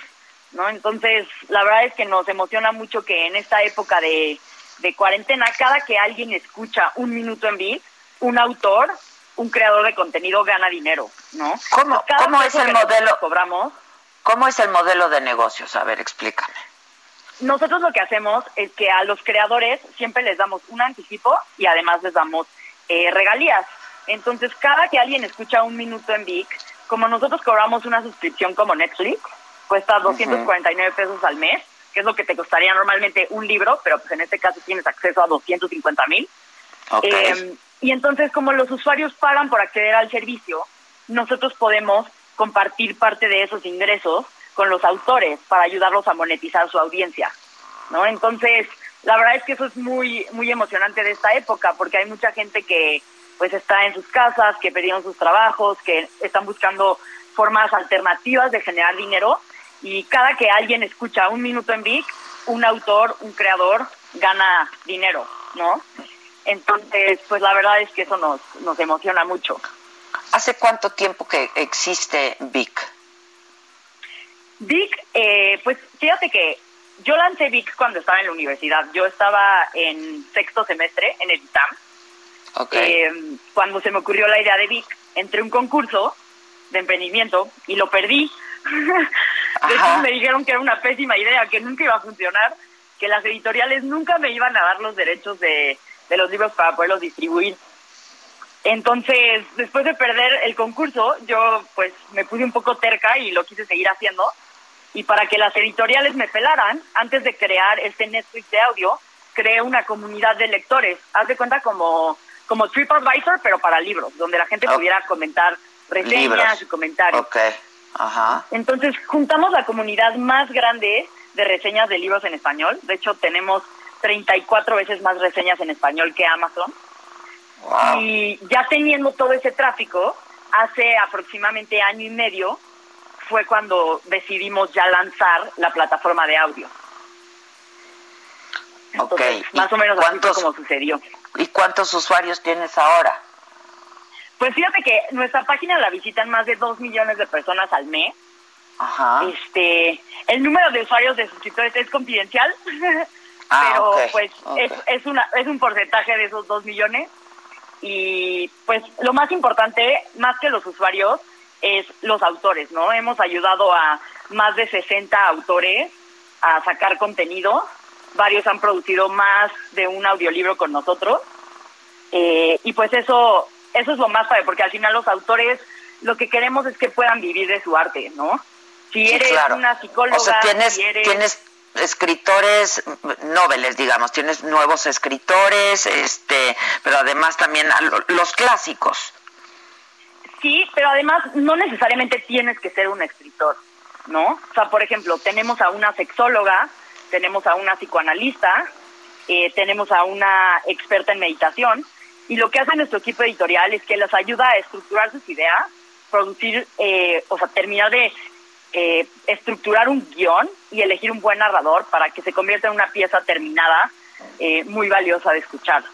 ¿no? Entonces, la verdad es que nos emociona mucho que en esta época de, de cuarentena, cada que alguien escucha un minuto en Vic, un autor, un creador de contenido gana dinero, ¿no? ¿Cómo, ¿cómo es el modelo? Cobramos. ¿Cómo es el modelo de negocios? A ver, explícame. Nosotros lo que hacemos es que a los creadores siempre les damos un anticipo y además les damos eh, regalías. Entonces, cada que alguien escucha un minuto en Vic, como nosotros cobramos una suscripción como Netflix, cuesta 249 pesos al mes, que es lo que te costaría normalmente un libro, pero pues en este caso tienes acceso a 250 mil. Em, y entonces, como los usuarios pagan por acceder al servicio, nosotros podemos compartir parte de esos ingresos con los autores para ayudarlos a monetizar su audiencia, ¿no? Entonces, la verdad es que eso es muy muy emocionante de esta época porque hay mucha gente que pues está en sus casas, que perdieron sus trabajos, que están buscando formas alternativas de generar dinero y cada que alguien escucha un minuto en Vic, un autor, un creador gana dinero, ¿no? Entonces, pues la verdad es que eso nos, nos emociona mucho. ¿Hace cuánto tiempo que existe Vic? Vic, eh, pues fíjate que yo lancé VIX cuando estaba en la universidad. Yo estaba en sexto semestre en el ITAM. Eh, cuando se me ocurrió la idea de VIX, entré a un concurso de emprendimiento y lo perdí. [laughs] de hecho, me dijeron que era una pésima idea, que nunca iba a funcionar, que las editoriales nunca me iban a dar los derechos de, de los libros para poderlos distribuir. Entonces, después de perder el concurso, yo pues me puse un poco terca y lo quise seguir haciendo y para que las editoriales me pelaran, antes de crear este Netflix de audio, creé una comunidad de lectores. Haz de cuenta como, como TripAdvisor, pero para libros, donde la gente pudiera comentar reseñas y comentarios. Ajá. Entonces, juntamos la comunidad más grande de reseñas de libros en español. De hecho, tenemos 34 veces más reseñas en español que Amazon. Y ya teniendo todo ese tráfico, hace aproximadamente año y medio fue cuando decidimos ya lanzar la plataforma de audio. Entonces, más o menos así fue como sucedió. ¿Y cuántos usuarios tienes ahora? Pues fíjate que nuestra página la visitan más de dos millones de personas al mes. Ajá. Este, el número de usuarios de suscriptores es confidencial, [laughs] Ah, pero pues es, es, una, es un porcentaje de esos dos millones. Y pues lo más importante, más que los usuarios, es los autores, ¿no? Hemos ayudado a más de 60 autores a sacar contenido. Varios han producido más de un audiolibro con nosotros. Eh, y pues eso, eso es lo más padre, porque al final los autores lo que queremos es que puedan vivir de su arte, ¿no? Si Sí, eres claro. una psicóloga, O sea, tienes, si eres... tienes escritores noveles, digamos, tienes nuevos escritores, este, pero además también los clásicos. Sí, pero además no necesariamente tienes que ser un escritor, ¿no? O sea, por ejemplo, tenemos a una sexóloga, tenemos a una psicoanalista, eh, tenemos a una experta en meditación, y lo que hace nuestro equipo editorial es que les ayuda a estructurar sus ideas, producir, eh, o sea, terminar de eh, estructurar un guion y elegir un buen narrador para que se convierta en una pieza terminada eh, muy valiosa de escuchar,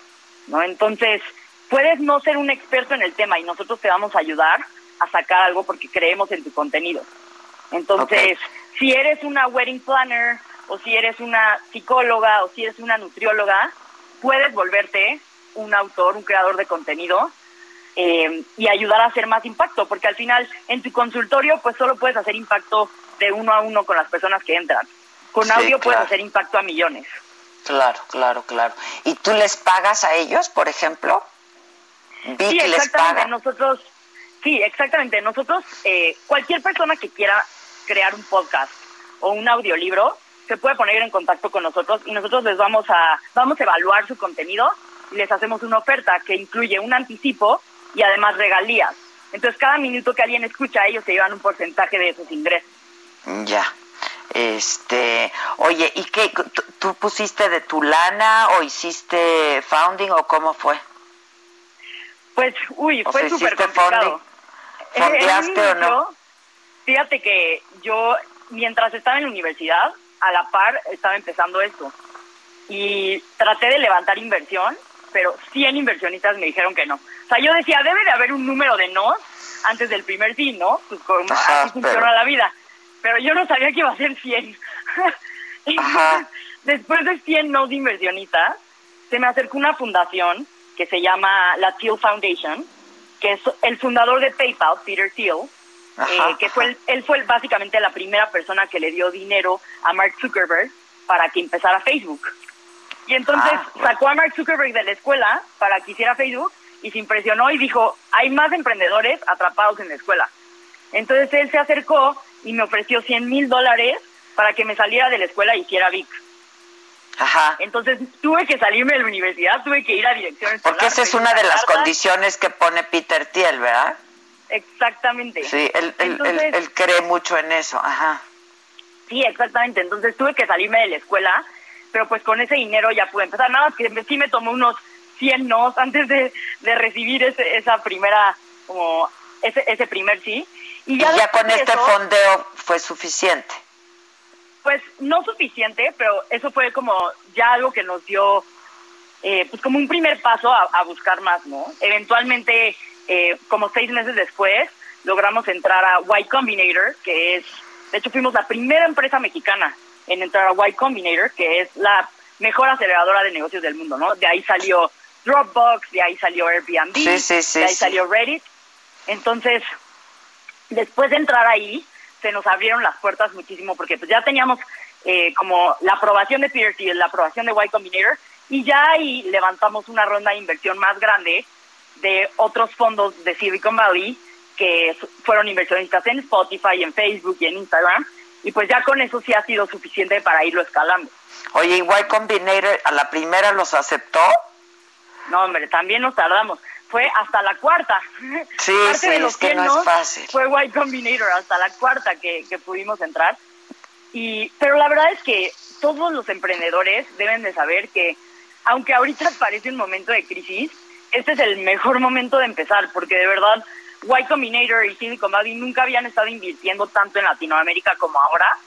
¿no? Entonces, puedes no ser un experto en el tema y nosotros te vamos a ayudar a sacar algo porque creemos en tu contenido. Entonces, si eres una wedding planner o si eres una psicóloga o si eres una nutrióloga, puedes volverte un autor, un creador de contenido eh, y ayudar a hacer más impacto, porque al final en tu consultorio pues solo puedes hacer impacto de uno a uno con las personas que entran. Con Sí, audio puedes hacer impacto a millones. Claro, claro, claro. ¿Y tú les pagas a ellos, por ejemplo? Sí, les paga. Nosotros, sí, exactamente. Nosotros, eh, cualquier persona que quiera crear un podcast o un audiolibro, se puede poner en contacto con nosotros y nosotros les vamos a, vamos a evaluar su contenido y les hacemos una oferta que incluye un anticipo y además regalías. Entonces, cada minuto que alguien escucha, ellos se llevan un porcentaje de esos ingresos. Ya. Este, oye, ¿y qué? ¿Tú, tú pusiste de tu lana o hiciste founding o cómo fue? Pues, uy, O fue súper ¿hiciste complicado. ¿Fondeaste o no? Fíjate que yo, mientras estaba en la universidad, a la par estaba empezando esto. Y traté de levantar inversión, pero 100 inversionistas me dijeron que no. O sea, yo decía, debe de haber un número de no antes del primer sí, ¿no? Pues como Ajá, así funciona pero- la vida. Pero yo no sabía que iba a ser 100. [laughs] Ajá. Después de 100 no de inversionistas, se me acercó una fundación que se llama la Thiel Foundation, que es el fundador de PayPal, Peter Thiel, eh, que fue el- él fue el- básicamente la primera persona que le dio dinero a Mark Zuckerberg para que empezara Facebook. Y entonces Ah, bueno. sacó a Mark Zuckerberg de la escuela para que hiciera Facebook y se impresionó y dijo, hay más emprendedores atrapados en la escuela. Entonces él se acercó y me ofreció 100 mil dólares para que me saliera de la escuela y hiciera VIC. Ajá. Entonces tuve que salirme de la universidad, tuve que ir a dirección escolar. Porque esa es una de las carta. condiciones que pone Peter Thiel, ¿verdad? Exactamente. Sí, él, él, Entonces- él, él cree mucho en eso, ajá. Sí, exactamente. Entonces tuve que salirme de la escuela, pero pues con ese dinero ya pude empezar. Nada más que sí me tomó unos 100 nos antes de, de recibir ese, esa primera, como ese, ese primer sí. Y Y ya, con este eso, fondeo fue suficiente. Pues no suficiente, pero eso fue como ya algo que nos dio, eh, pues como un primer paso a, a buscar más, ¿no? Eventualmente, eh, como seis meses después, logramos entrar a Y Combinator, que es, de hecho fuimos la primera empresa mexicana en entrar a Y Combinator, que es la mejor aceleradora de negocios del mundo, ¿no? De ahí salió Dropbox, de ahí salió Airbnb, Sí, sí, sí, de ahí salió Reddit. Entonces, después de entrar ahí, se nos abrieron las puertas muchísimo porque pues ya teníamos eh, como la aprobación de Peter Thiel, la aprobación de Y Combinator y ya ahí levantamos una ronda de inversión más grande de otros fondos de Silicon Valley que fueron inversionistas en Spotify, en Facebook y en Instagram y pues ya con eso sí ha sido suficiente para irlo escalando. Oye, ¿y Y Combinator a la primera los aceptó? No, hombre, también nos tardamos. Fue hasta la cuarta. Sí, Parte sí, de los es que no 100 es fácil. Fue Y Combinator hasta la cuarta que, que pudimos entrar. Y, pero la verdad es que todos los emprendedores deben de saber que, aunque ahorita parece un momento de crisis, este es el mejor momento de empezar, porque de verdad Y Combinator y Silicon Valley nunca habían estado invirtiendo tanto en Latinoamérica como ahora.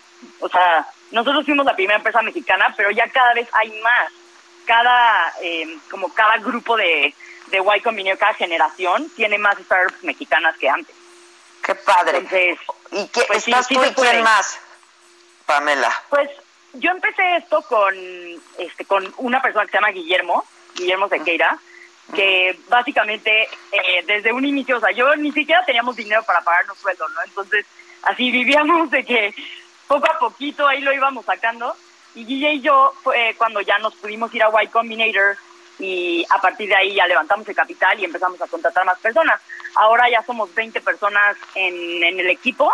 O sea, nosotros fuimos la primera empresa mexicana, pero ya cada vez hay más. Cada, eh, como cada grupo de, de Y Combinator, cada generación, tiene más startups mexicanas que antes. Qué padre. Entonces, ¿Y qué, pues sí, estás sí tú se y quién más, Pamela? Pues yo empecé esto con, este, con una persona que se llama Guillermo, Guillermo Sequeira, que básicamente eh, desde un inicio, o sea, yo ni siquiera teníamos dinero para pagarnos sueldo, ¿no? Entonces, así vivíamos de que poco a poquito ahí lo íbamos sacando. Y Guille y yo, fue cuando ya nos pudimos ir a Y Combinator y a partir de ahí ya levantamos el capital y empezamos a contratar más personas. Ahora ya somos 20 personas en, en el equipo,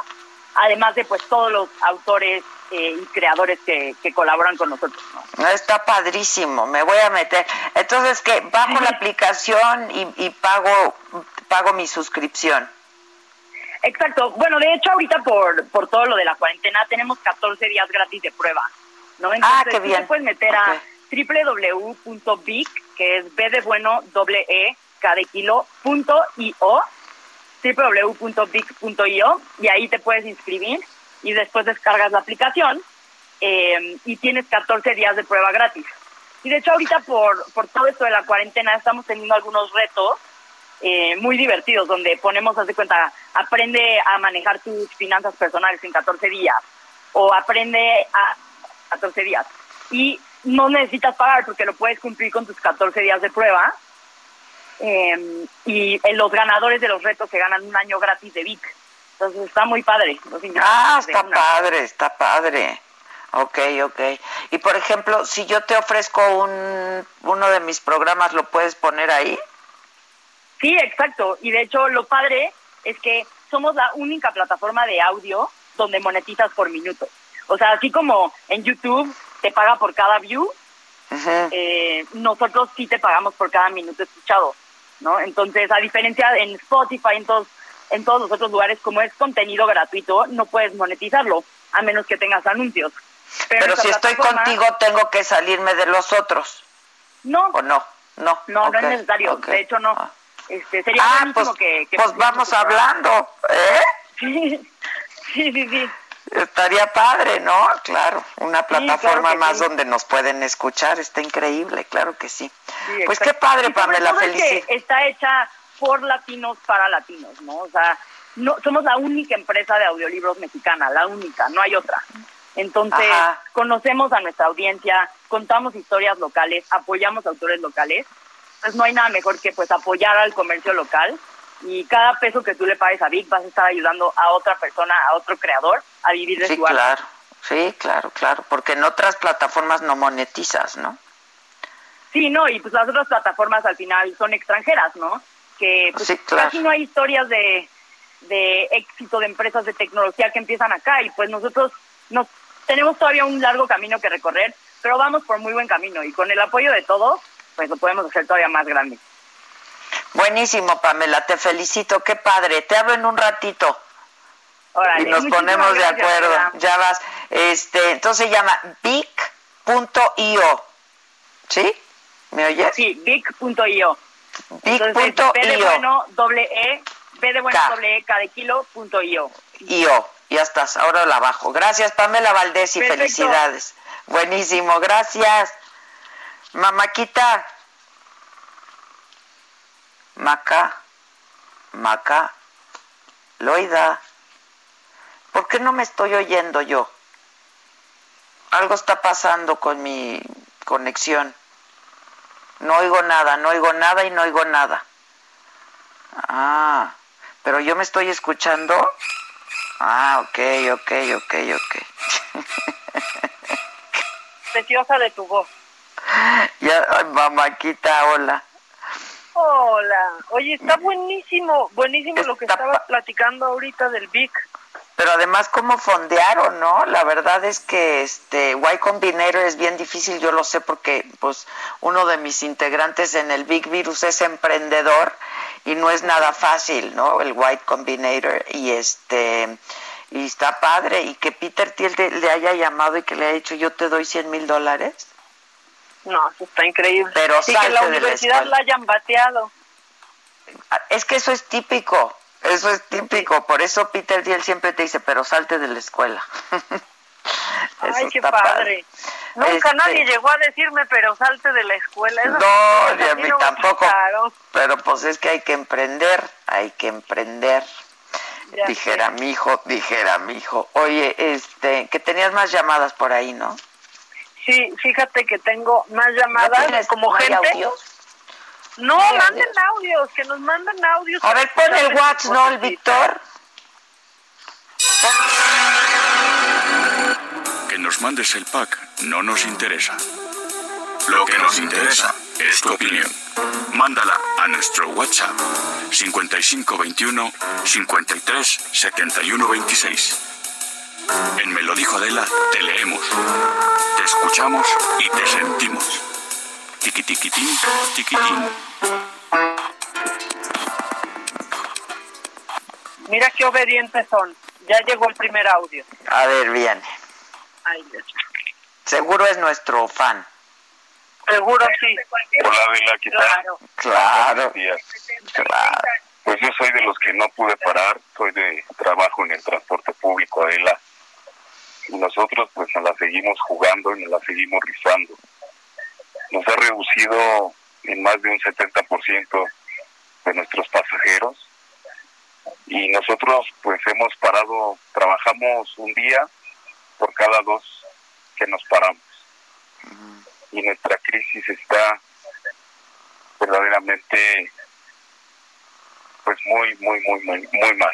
además de pues todos los autores eh, y creadores que, que colaboran con nosotros. ¿no? Está padrísimo, me voy a meter. Entonces, que bajo la aplicación y, y pago pago mi suscripción. Exacto. Bueno, de hecho, ahorita por, por todo lo de la cuarentena tenemos 14 días gratis de prueba, ¿no? Entonces, Ah, qué tú bien. te puedes meter a www.bic, que es B de bueno, doble E, K de kilo, punto io, y ahí te puedes inscribir y después descargas la aplicación eh, y tienes 14 días de prueba gratis. Y de hecho, ahorita por, por todo esto de la cuarentena estamos teniendo algunos retos eh, muy divertidos, donde ponemos, haz cuenta, aprende a manejar tus finanzas personales en 14 días, o aprende a 14 días. Y no necesitas pagar porque lo puedes cumplir con tus 14 días de prueba. Eh, y los ganadores de los retos se ganan un año gratis de VIC. Entonces está muy padre. los Ah, está una. padre, está padre. Ok, ok. Y por ejemplo, si yo te ofrezco un, uno de mis programas, ¿lo puedes poner ahí? Sí, exacto. Y de hecho, lo padre es que somos la única plataforma de audio donde monetizas por minuto. O sea, así como en YouTube te paga por cada view, eh, nosotros sí te pagamos por cada minuto escuchado, ¿no? Entonces, a diferencia en Spotify, en todos, en todos los otros lugares, como es contenido gratuito, no puedes monetizarlo, a menos que tengas anuncios. Pero, si estoy contigo, tengo que salirme de los otros. No. ¿O no? No. No, no es necesario. De hecho, no. Este, sería Ah, pues, que, que pues vamos hablando, ¿eh? [laughs] Sí, sí, sí. Estaría padre, ¿no? Claro, una plataforma más sí. donde nos pueden escuchar, está increíble, claro que sí. Sí, pues qué padre, Pamela, todo es felicidades. Está hecha por latinos para latinos, ¿no? O sea, no, somos la única empresa de audiolibros mexicana, la única, no hay otra. Entonces, Ajá. conocemos a nuestra audiencia, contamos historias locales, apoyamos autores locales. Pues no hay nada mejor que pues apoyar al comercio local y cada peso que tú le pagues a Vic vas a estar ayudando a otra persona, a otro creador a vivir de Sí, su arte. claro, sí, claro, claro, porque en otras plataformas no monetizas, ¿no? Sí, no, y pues las otras plataformas al final son extranjeras, ¿no? Que pues, Sí, claro. casi no hay historias de, de éxito de empresas de tecnología que empiezan acá y pues nosotros nos tenemos todavía un largo camino que recorrer, pero vamos por muy buen camino y con el apoyo de todos, pues lo podemos hacer todavía más grande. Buenísimo, Pamela, te felicito, qué padre. Te hablo en un ratito. Órale, y nos ponemos de acuerdo. Ya vas. Este, entonces se llama Vic.io. ¿Sí? ¿Me oyes? Sí. Entonces, Vic.io. B de bueno, doble E, B de bueno, K. doble E, K de kilo, punto io. io. Ya estás, ahora la bajo. Gracias, Pamela Valdés, y Perfecto. felicidades. Buenísimo, gracias. Mamaquita. Maca. Maca. Loida. ¿Por qué no me estoy oyendo yo? Algo está pasando con mi conexión. No oigo nada, no oigo nada y no oigo nada. Ah, pero yo me estoy escuchando. Ah, ok, ok, ok, ok. Preciosa de tu voz. [laughs] ya, ay, mamaquita, hola. Hola. Oye, está buenísimo, buenísimo lo que estabas platicando ahorita del Vic. Pero además, ¿cómo fondearon, no? La verdad es que este Y Combinator es bien difícil, yo lo sé porque pues uno de mis integrantes en el Big Virus es emprendedor y no es nada fácil, ¿no? El White Combinator y este y está padre y que Peter Thiel le haya llamado y que le haya dicho yo te doy 100 mil dólares. No, eso está increíble. Pero sí, que la universidad la hayan bateado. Es que eso es típico, eso es típico. Por eso Peter Diel siempre te dice, pero salte de la escuela. [laughs] Ay, qué padre. Nunca Este- nadie llegó a decirme, pero salte de la escuela. Eso No, ni a mí mí no me tampoco. Pero pues es que hay que emprender, hay que emprender. Ya dijera mi hijo, dijera mi hijo. Oye, este, que tenías más llamadas por ahí, ¿no? Sí, fíjate que tengo más llamadas como gente. audios? No, manden audios, que nos manden audios. A ver, pon el WhatsApp, ¿no, el Víctor? Que nos mandes el pack no nos interesa. Lo que nos interesa es tu opinión. Mándala a nuestro WhatsApp 5521 53 71 26. En Me lo dijo Adela, te leemos, te escuchamos y te sentimos. Tiqui tiquitín, tiquitín. Mira qué obedientes son. Ya llegó el primer audio. A ver, viene. Ay, Dios. Seguro es nuestro fan. Seguro sí. Hola, Adela, ¿qué tal? Claro. Claro. Pues yo soy de los que no pude parar, soy de trabajo en el transporte público, Adela. Y nosotros pues nos la seguimos jugando y nos la seguimos rifando. Nos ha reducido en más de un 70% de nuestros pasajeros. Y nosotros pues hemos parado, trabajamos un día por cada dos que nos paramos. Y nuestra crisis está verdaderamente pues muy, muy, muy, muy, muy mal.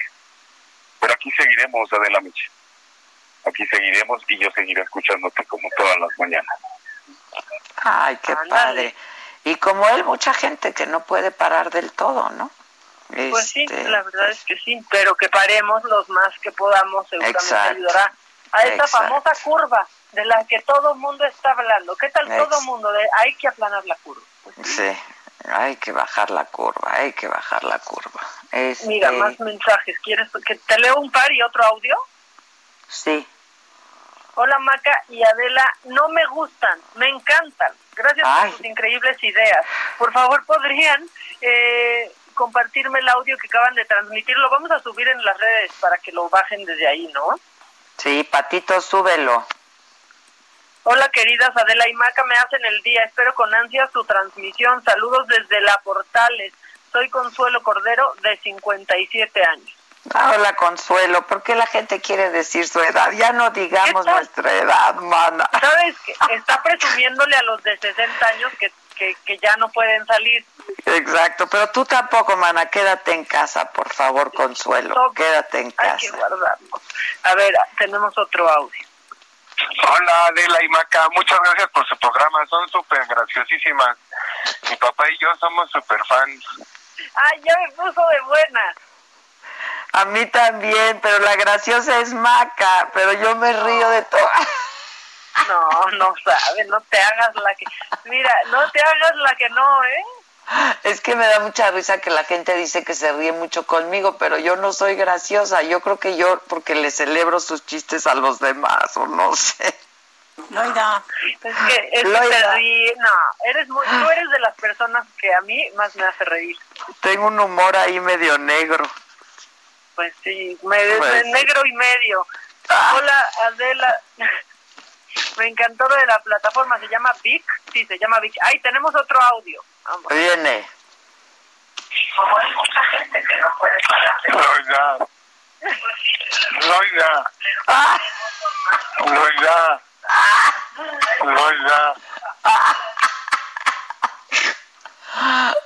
Pero aquí seguiremos, Adela Micha. Aquí seguiremos y yo seguiré escuchándote como todas las mañanas. Ay, qué padre. Y como él, mucha gente que no puede parar del todo, ¿no? Pues sí, Este, la verdad es que sí, pero que paremos los más que podamos, seguramente Exacto. ayudará a esta Exacto. famosa curva de la que todo el mundo está hablando. ¿Qué tal todo mundo? De, hay que aplanar la curva. Sí, hay que bajar la curva, hay que bajar la curva. Este, Mira, más mensajes. ¿Quieres que te leo un par y otro audio? Sí. Hola Maca y Adela, no me gustan, me encantan. Gracias Ay. por sus increíbles ideas. Por favor, podrían eh, compartirme el audio que acaban de transmitir. Lo vamos a subir en las redes para que lo bajen desde ahí, ¿no? Sí, Patito, súbelo. Hola queridas Adela y Maca, me hacen el día. Espero con ansia su transmisión. Saludos desde La Portales. Soy Consuelo Cordero de 57 años. Hola, Consuelo. ¿Por qué la gente quiere decir su edad? Ya no digamos nuestra edad, mana. ¿Sabes que Está presumiéndole a los de 60 años que, que, que ya no pueden salir. Exacto, pero tú tampoco, mana. Quédate en casa, por favor, Consuelo. Quédate en Hay que casa. guardarlo. A ver, tenemos otro audio. Hola Adela y Maca, muchas gracias por su programa, son súper graciosísimas. Mi papá y yo somos súper fans. Ay, ya me puso de buena. A mí también, pero la graciosa es Maca, pero yo me río de todo. [laughs] No, no sabe, no te hagas la que... Mira, no te hagas la que no, ¿eh? Es que me da mucha risa que la gente dice que se ríe mucho conmigo, pero yo no soy graciosa. Yo creo que yo, porque le celebro sus chistes a los demás, o no sé. Loida. Es que, es que Loida. te ríe. No, eres muy, tú eres de las personas que a mí más me hace reír. Tengo un humor ahí medio negro. Pues sí, me, Pues de sí. negro y medio. Hola, Adela. [laughs] Me encantó lo de la plataforma, se llama Vic. Sí, se llama Vic. Ay, tenemos otro audio. Vamos. Viene. Como hay mucha gente que no puede Loida, Loida, Loida, Loida.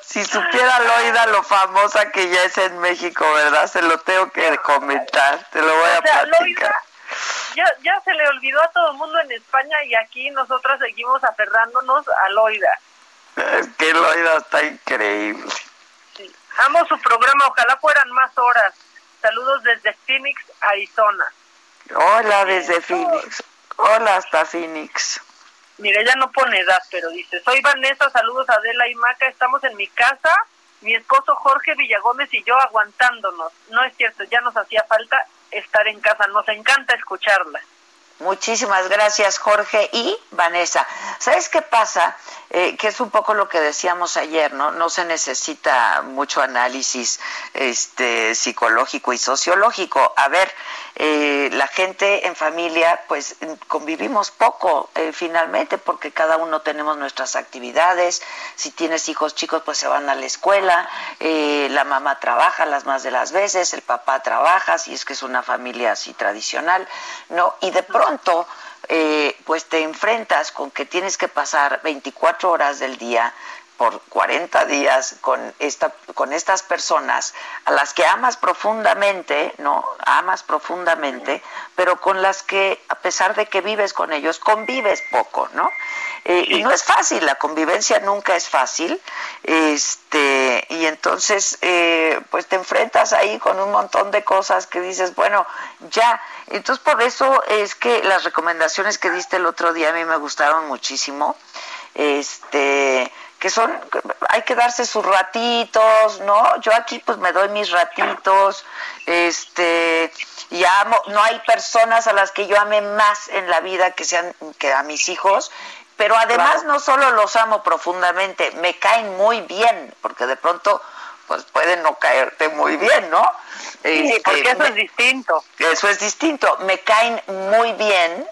Si supiera Loida lo famosa que ya es en México, ¿verdad? Se lo tengo que comentar, te lo voy a O sea, platicar. Loida, ya, ya se le olvidó a todo el mundo en España y aquí nosotras seguimos aferrándonos a Loida. Es que Loida está increíble. Amo su programa, ojalá fueran más horas. Saludos desde Phoenix, Arizona. Hola desde Phoenix. Hola hasta Phoenix. Mire, ella no pone edad, pero dice, soy Vanessa, saludos a Adela y Maca, estamos en mi casa, mi esposo Jorge Villagómez y yo aguantándonos. No es cierto, ya nos hacía falta estar en casa, nos encanta escucharla. Muchísimas gracias, Jorge y Vanessa. ¿Sabes qué pasa? Eh, que es un poco lo que decíamos ayer, ¿no? No se necesita mucho análisis este, psicológico y sociológico. A ver, eh, la gente en familia, pues convivimos poco eh, finalmente, porque cada uno tenemos nuestras actividades. Si tienes hijos chicos, pues se van a la escuela. la mamá trabaja las más de las veces, el papá trabaja, si es que es una familia así tradicional, ¿no? Y de pronto eh, pues te enfrentas con que tienes que pasar 24 horas del día por 40 días con esta con estas personas a las que amas profundamente, ¿no? Amas profundamente, pero con las que a pesar de que vives con ellos convives poco, ¿no? Eh, y no es fácil, la convivencia nunca es fácil, este, y entonces eh, pues te enfrentas ahí con un montón de cosas que dices, bueno, ya, entonces por eso es que las recomendaciones que diste el otro día a mí me gustaron muchísimo, este, que son, hay que darse sus ratitos, ¿no? Yo aquí pues me doy mis ratitos, este, y amo, no hay personas a las que yo ame más en la vida que sean que a mis hijos, pero además no solo los amo profundamente, me caen muy bien, porque de pronto pues pueden no caerte muy bien, ¿no? Sí, este, porque eso es distinto. Eso es distinto, me caen muy bien,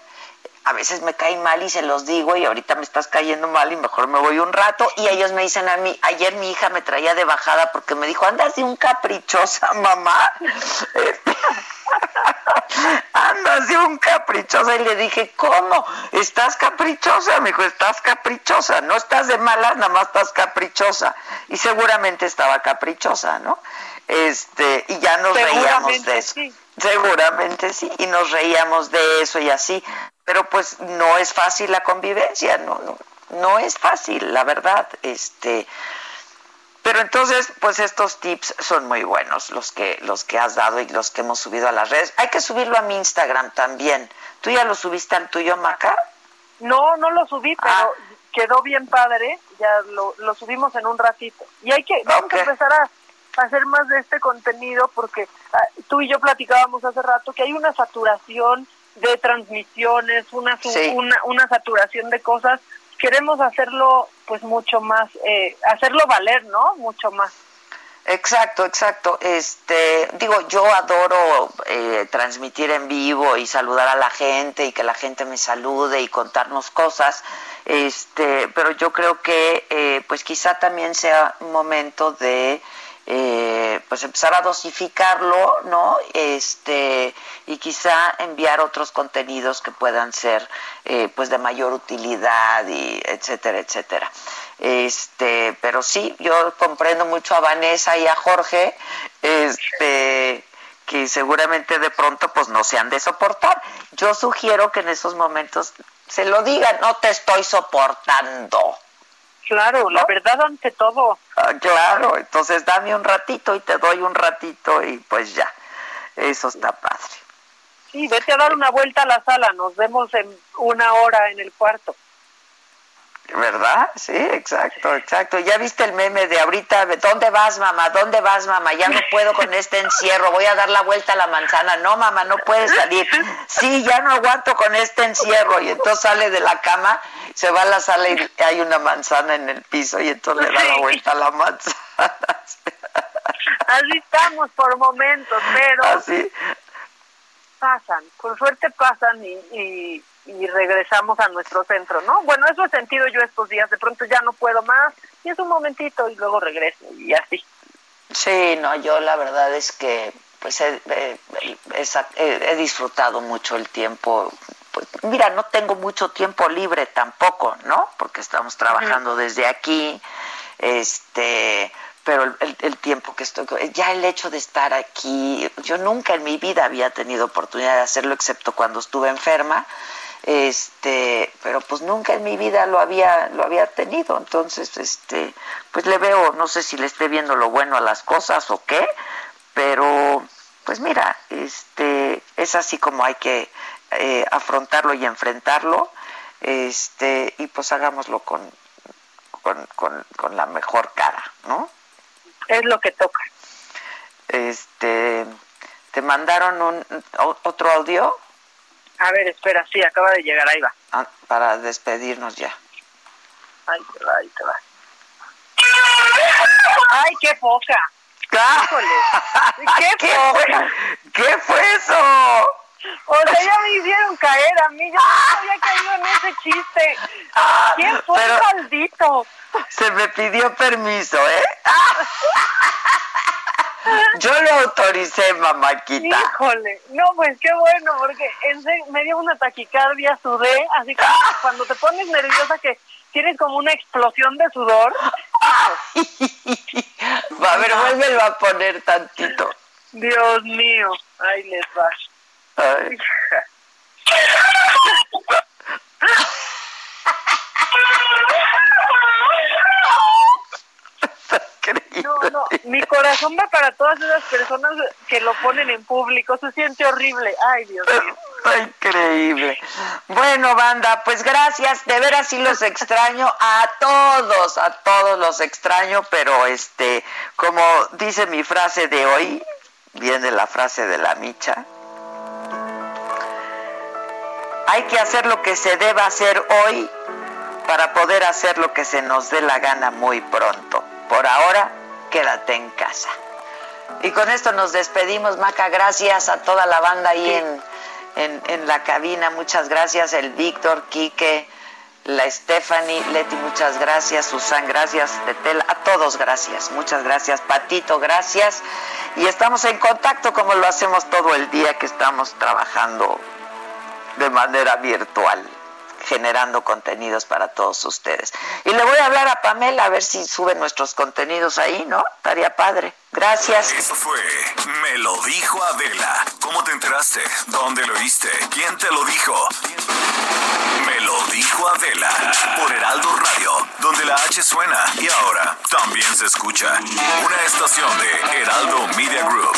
a veces me caen mal y se los digo y ahorita me estás cayendo mal y mejor me voy un rato y ellos me dicen a mí, ayer mi hija me traía de bajada porque me dijo, andas de un caprichosa [laughs] mamá, [laughs] andas de un caprichosa y le dije, ¿cómo? ¿Estás caprichosa? Me dijo, estás caprichosa, no estás de mala, nada más estás caprichosa y seguramente estaba caprichosa, ¿no? Este, y ya nos reíamos de eso. Seguramente sí, y nos reíamos de eso y así pero pues no es fácil la convivencia, no, no, no es fácil, la verdad, este, pero entonces, pues estos tips son muy buenos, los que, los que has dado y los que hemos subido a las redes. Hay que subirlo a mi Instagram también. ¿Tú ya lo subiste al tuyo, Maca? No, no lo subí, pero ah. quedó bien padre. Ya lo, lo, subimos en un ratito. Y hay que, vamos a empezar a hacer más de este contenido porque ah, tú y yo platicábamos hace rato que hay una saturación de transmisiones, una, una, una saturación de cosas, queremos hacerlo pues mucho más, eh, hacerlo valer, ¿no? Mucho más. Exacto, exacto. Este, digo, yo adoro eh, transmitir en vivo y saludar a la gente y que la gente me salude y contarnos cosas. Este, pero yo creo que, eh, pues quizá también sea un momento de eh, pues empezar a dosificarlo, ¿no? Este, y quizá enviar otros contenidos que puedan ser eh, pues de mayor utilidad y etcétera, etcétera. Este, pero sí, yo comprendo mucho a Vanessa y a Jorge, este, que seguramente de pronto pues no se han de soportar. Yo sugiero que en esos momentos se lo digan, no te estoy soportando Claro, la verdad ante todo. Ah, claro, entonces dame un ratito y te doy un ratito y pues ya, eso está padre. Sí, vete a dar una vuelta a la sala, nos vemos en una hora en el cuarto. ¿Verdad? Sí, exacto, exacto. Ya viste el meme de ahorita, ¿dónde vas, mamá? ¿Dónde vas, mamá? Ya no puedo con este encierro, voy a dar la vuelta a la manzana. No, mamá, no puedes salir. Sí, ya no aguanto con este encierro. Y entonces sale de la cama, se va a la sala y hay una manzana en el piso y entonces le da la vuelta a la manzana. Así estamos por momentos, pero... Así. Pasan, con suerte pasan y y regresamos a nuestro centro, ¿no? Bueno, eso he sentido yo estos días, de pronto ya no puedo más y es un momentito y luego regreso y así. Sí, no, yo la verdad es que pues he, he, disfrutado mucho el tiempo. Pues, mira, no tengo mucho tiempo libre tampoco, ¿no? Porque estamos trabajando desde aquí, este, pero el, el, tiempo que estoy, ya el hecho de estar aquí, yo nunca en mi vida había tenido oportunidad de hacerlo excepto cuando estuve enferma este pero pues nunca en mi vida lo había lo había tenido. Entonces este pues le veo no sé si le esté viendo lo bueno a las cosas o qué pero pues mira este es así como hay que eh, afrontarlo y enfrentarlo este y pues hagámoslo con con, con, con la mejor cara no es lo que toca este te mandaron un otro audio a ver, espera, sí, acaba de llegar, ahí va. Ah, para despedirnos ya. Ahí te va, ahí te va. ¡Ay, qué poca! Híjole. [laughs] ¡Qué, ¿Qué poca! fue? ¿Qué fue eso? O sea, ya me hicieron caer a mí, yo no había caído en ese chiste. ¿Quién fue el Pero- maldito? Se me pidió permiso, ¿eh? Yo lo autoricé, mamáquita. Híjole, no, pues qué bueno, porque en serio, me dio una taquicardia, sudé, así que cuando te pones nerviosa que tienes como una explosión de sudor. Va, [laughs] a ver, vuélvelo a poner tantito. Dios mío, ahí les va. Ay. No, no, mi corazón va para todas esas personas que lo ponen en público, se siente horrible. Ay, Dios mío. Increíble. Bueno, banda, pues gracias. De veras sí los extraño a todos, a todos los extraño, pero este, como dice mi frase de hoy, viene la frase de la micha. Hay que hacer lo que se deba hacer hoy para poder hacer lo que se nos dé la gana muy pronto. Por ahora, quédate en casa. Y con esto nos despedimos, Maca. Gracias a toda la banda ahí en, en, en la cabina. Muchas gracias. El Víctor, Quique, la Stephanie, Leti, muchas gracias. Susan, gracias. Tetel, a todos gracias. Muchas gracias. Patito, gracias. Y estamos en contacto como lo hacemos todo el día que estamos trabajando de manera virtual, generando contenidos para todos ustedes. Y le voy a hablar a Pamela a ver si sube nuestros contenidos ahí, ¿no? Estaría padre. Gracias. Eso fue Me lo dijo Adela. ¿Cómo te enteraste? ¿Dónde lo oíste? ¿Quién te lo dijo? Me lo dijo Adela por Heraldo Radio, donde la H suena y ahora también se escucha. Una estación de Heraldo Media Group.